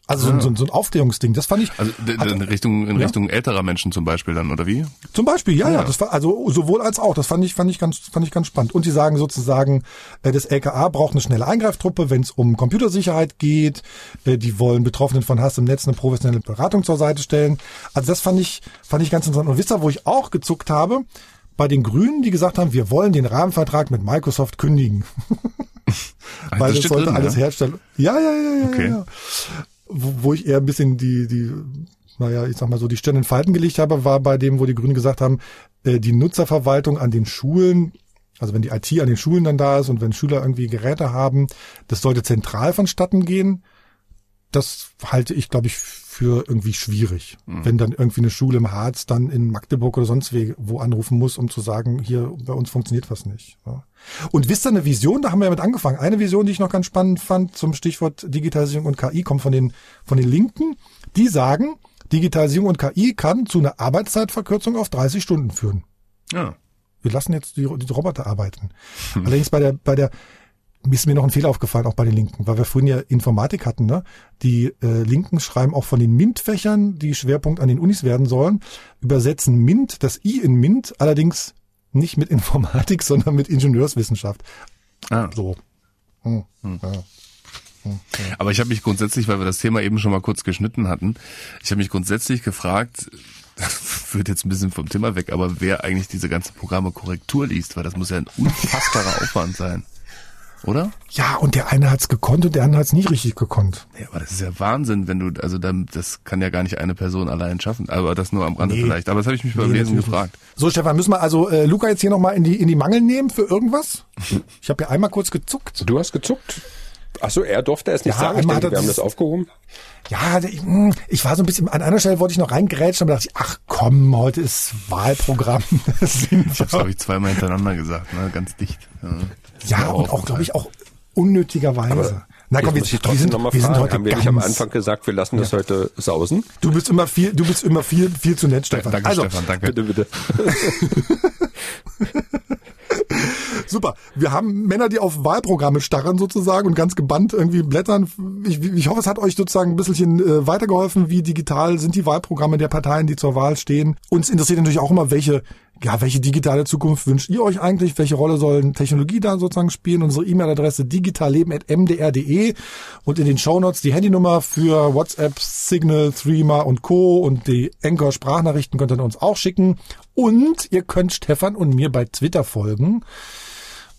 Also so, ein- so, ein- so ein Aufklärungsding, das fand ich. Also in Richtung in Ja. Richtung älterer Menschen zum Beispiel dann oder wie? Zum Beispiel, ja, ja, Ja. das war also sowohl als auch. Das fand ich, fand ich ganz, fand ich ganz spannend. Und sie sagen sozusagen, äh, das LKA braucht eine schnelle Eingreiftruppe, wenn es um Computersicherheit geht. Äh, Die wollen Betroffenen von Hass im Netz eine professionelle Beratung zur Seite stellen. Also das fand ich, fand ich ganz interessant. Und wisst ihr, wo ich auch gezuckt habe? Bei den Grünen, die gesagt haben, wir wollen den Rahmenvertrag mit Microsoft kündigen. Weil das das sollte drin, alles ja? herstellen. Ja, ja, ja, ja, Okay. ja. Wo, wo ich eher ein bisschen die, die, naja, ich sag mal so, die Stirn in Falten gelegt habe, war bei dem, wo die Grünen gesagt haben, äh, die Nutzerverwaltung an den Schulen, also wenn die IT an den Schulen dann da ist und wenn Schüler irgendwie Geräte haben, das sollte zentral vonstatten gehen. Das halte ich, glaube ich, für irgendwie schwierig. Wenn dann irgendwie eine Schule im Harz dann in Magdeburg oder sonst wo anrufen muss, um zu sagen, hier, bei uns funktioniert was nicht. Ja. Und wisst ihr eine Vision, da haben wir ja mit angefangen. Eine Vision, die ich noch ganz spannend fand zum Stichwort Digitalisierung und KI, kommt von den, von den Linken. Die sagen, Digitalisierung und KI kann zu einer Arbeitszeitverkürzung auf 30 Stunden führen. Ja. Wir lassen jetzt die, die Roboter arbeiten. Allerdings bei der, bei der, mir ist mir noch ein Fehler aufgefallen, auch bei den Linken, weil wir vorhin ja Informatik hatten, ne? Die äh, Linken schreiben auch von den MINT-Fächern, die Schwerpunkt an den Unis werden sollen, übersetzen MINT, das I in MINT, allerdings nicht mit Informatik, sondern mit Ingenieurswissenschaft. Ah. So. Hm. Ja. Aber ich habe mich grundsätzlich, weil wir das Thema eben schon mal kurz geschnitten hatten, ich habe mich grundsätzlich gefragt, das führt jetzt ein bisschen vom Thema weg, aber wer eigentlich diese ganzen Programme Korrektur liest, weil das muss ja ein unfassbarer Aufwand sein. Oder? ja, und der eine hat's gekonnt und der andere hat's nicht richtig gekonnt. Ja, aber das ist ja Wahnsinn, wenn du, also dann, das kann ja gar nicht eine Person allein schaffen. Aber das nur am Rande Nee. vielleicht. Aber das habe ich mich beim Nee, Lesen gefragt. So, Stefan, müssen wir also äh, Luca jetzt hier nochmal in die, in die Mangel nehmen für irgendwas? Ich habe ja einmal kurz gezuckt. Du hast gezuckt? Ach so, er durfte es nicht Ja, sagen. Ich einmal denke, hat wir haben das- das aufgehoben. Ja, ich, hm, ich war so ein bisschen, an einer Stelle wollte ich noch reingrätschen, aber dachte ich, ach komm, heute ist Wahlprogramm. Das sind Ich habe glaube ich zweimal hintereinander gesagt, ne? ganz dicht. Ja, ja, und auch, glaube ich, auch unnötigerweise. Na komm, Jetzt wir, sind, wir sind heute haben wir nicht am Anfang gesagt, wir lassen das heute sausen? Du bist immer viel, du bist immer viel, viel zu nett, Stefan. Danke, also, Stefan, danke. Bitte, bitte. Super. Wir haben Männer, die auf Wahlprogramme starren sozusagen und ganz gebannt irgendwie blättern. Ich, ich hoffe, es hat euch sozusagen ein bisschen äh, weitergeholfen, wie digital sind die Wahlprogramme der Parteien, die zur Wahl stehen. Uns interessiert natürlich auch immer, welche, ja, welche digitale Zukunft wünscht ihr euch eigentlich? Welche Rolle sollen Technologie da sozusagen spielen? Unsere E-Mail-Adresse digitalleben.mdr.de und in den Shownotes die Handynummer für WhatsApp, Signal, Threema und Co. und die Anchor Sprachnachrichten könnt ihr uns auch schicken. Und ihr könnt Stefan und mir bei Twitter folgen.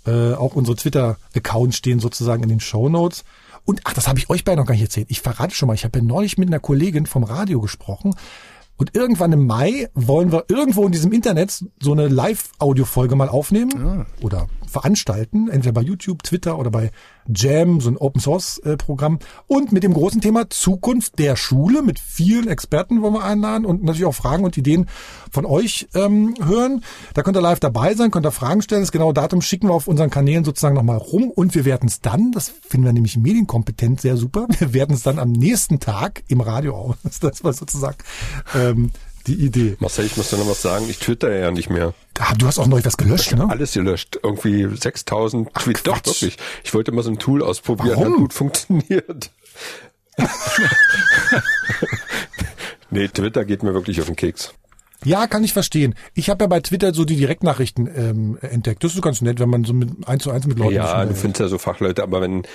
Äh, auch unsere Twitter-Accounts stehen sozusagen in den Show Notes. Und ach, das habe ich euch beide noch gar nicht erzählt. Ich verrate schon mal, ich habe ja neulich mit einer Kollegin vom Radio gesprochen. Und irgendwann im Mai wollen wir irgendwo in diesem Internet so eine Live-Audio-Folge mal aufnehmen oder veranstalten, entweder bei YouTube, Twitter oder bei Jam, so ein Open-Source-Programm. Und mit dem großen Thema Zukunft der Schule mit vielen Experten wollen wir einladen und natürlich auch Fragen und Ideen von euch ähm, hören. Da könnt ihr live dabei sein, könnt ihr Fragen stellen. Das genaue Datum schicken wir auf unseren Kanälen sozusagen nochmal rum und wir werden es dann, das finden wir nämlich medienkompetent sehr super, wir werden es dann am nächsten Tag im Radio aus. Das war sozusagen ähm, die Idee. Marcel, ich muss dir noch was sagen. Ich twitter ja nicht mehr. Du hast auch neu was gelöscht, ne? Alles gelöscht. Irgendwie 6000 Tweets. Doch, wirklich. Ich wollte mal so ein Tool ausprobieren. Warum? Hat gut funktioniert. nee, Twitter geht mir wirklich auf den Keks. Ja, kann ich verstehen. Ich habe ja bei Twitter so die Direktnachrichten ähm, entdeckt. Das ist ganz nett, wenn man so mit eins zu eins mit Leuten. Ja, du findest ja so Fachleute, aber wenn äh,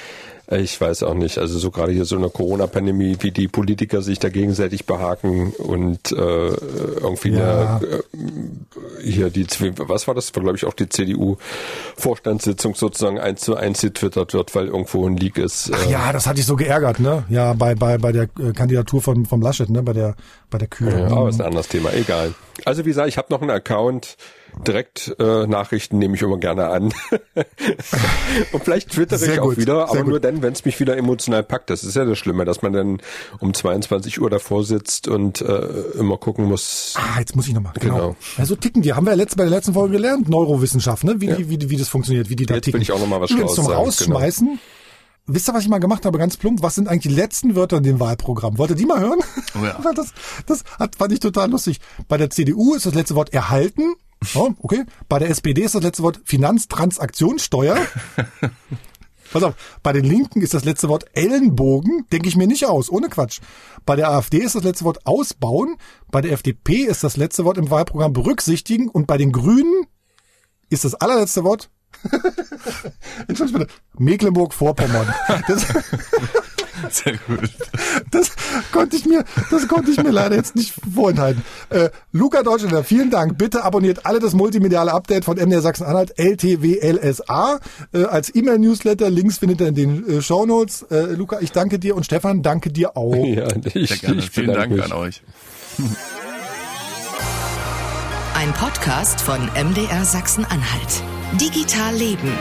ich weiß auch nicht, also so gerade hier so eine Corona-Pandemie, wie die Politiker sich da gegenseitig behaken und äh, irgendwie Ja. eine, äh, hier die, was war das? War glaube ich auch die CDU-Vorstandssitzung sozusagen eins zu eins getwittert wird, weil irgendwo ein Leak ist. Ach äh, ja, das hatte ich so geärgert, ne? Ja, bei bei bei der äh, Kandidatur von vom Laschet, ne? Bei der bei der Kühe. Ja, aber ist ein anderes Thema, egal. Also wie gesagt, ich habe noch einen Account, direkt äh, Nachrichten nehme ich immer gerne an. Und vielleicht twittere ich auch gut, wieder, aber nur dann, wenn es mich wieder emotional packt. Das ist ja das Schlimme, dass man dann um 22 Uhr davor sitzt und äh, immer gucken muss. Ah, jetzt muss ich nochmal. Genau. Genau. Ja, so ticken die. Haben wir ja letzt, bei der letzten Folge gelernt. Neurowissenschaft, ne? Wie, Ja. die, wie, wie das funktioniert, wie die da Jetzt ticken. will ich auch noch mal was Übrigens zum sagen, Rausschmeißen. Wisst ihr, was ich mal gemacht habe, ganz plump? Was sind eigentlich die letzten Wörter in dem Wahlprogramm? Wollt ihr die mal hören? Oh ja. Das, das hat, fand ich total lustig. Bei der CDU ist das letzte Wort erhalten. Oh, okay. Bei der SPD ist das letzte Wort Finanztransaktionssteuer. Pass auf, bei den Linken ist das letzte Wort Ellenbogen, denke ich mir nicht aus, ohne Quatsch. Bei der AfD ist das letzte Wort ausbauen, bei der FDP ist das letzte Wort im Wahlprogramm berücksichtigen und bei den Grünen ist das allerletzte Wort Mecklenburg-Vorpommern. Sehr gut. das konnte ich mir, das konnte ich mir leider jetzt nicht vorenthalten. Äh, Luca Deutschländer, vielen Dank. Bitte abonniert alle das multimediale Update von MDR Sachsen-Anhalt, LTWLSA, äh, als E-Mail-Newsletter. Links findet ihr in den äh, Shownotes. Äh, Luca, ich danke dir und Stefan, danke dir auch. Ja, ich, Sehr gerne. ich Vielen Dank mich. an euch. Ein Podcast von MDR Sachsen-Anhalt. Digital Leben.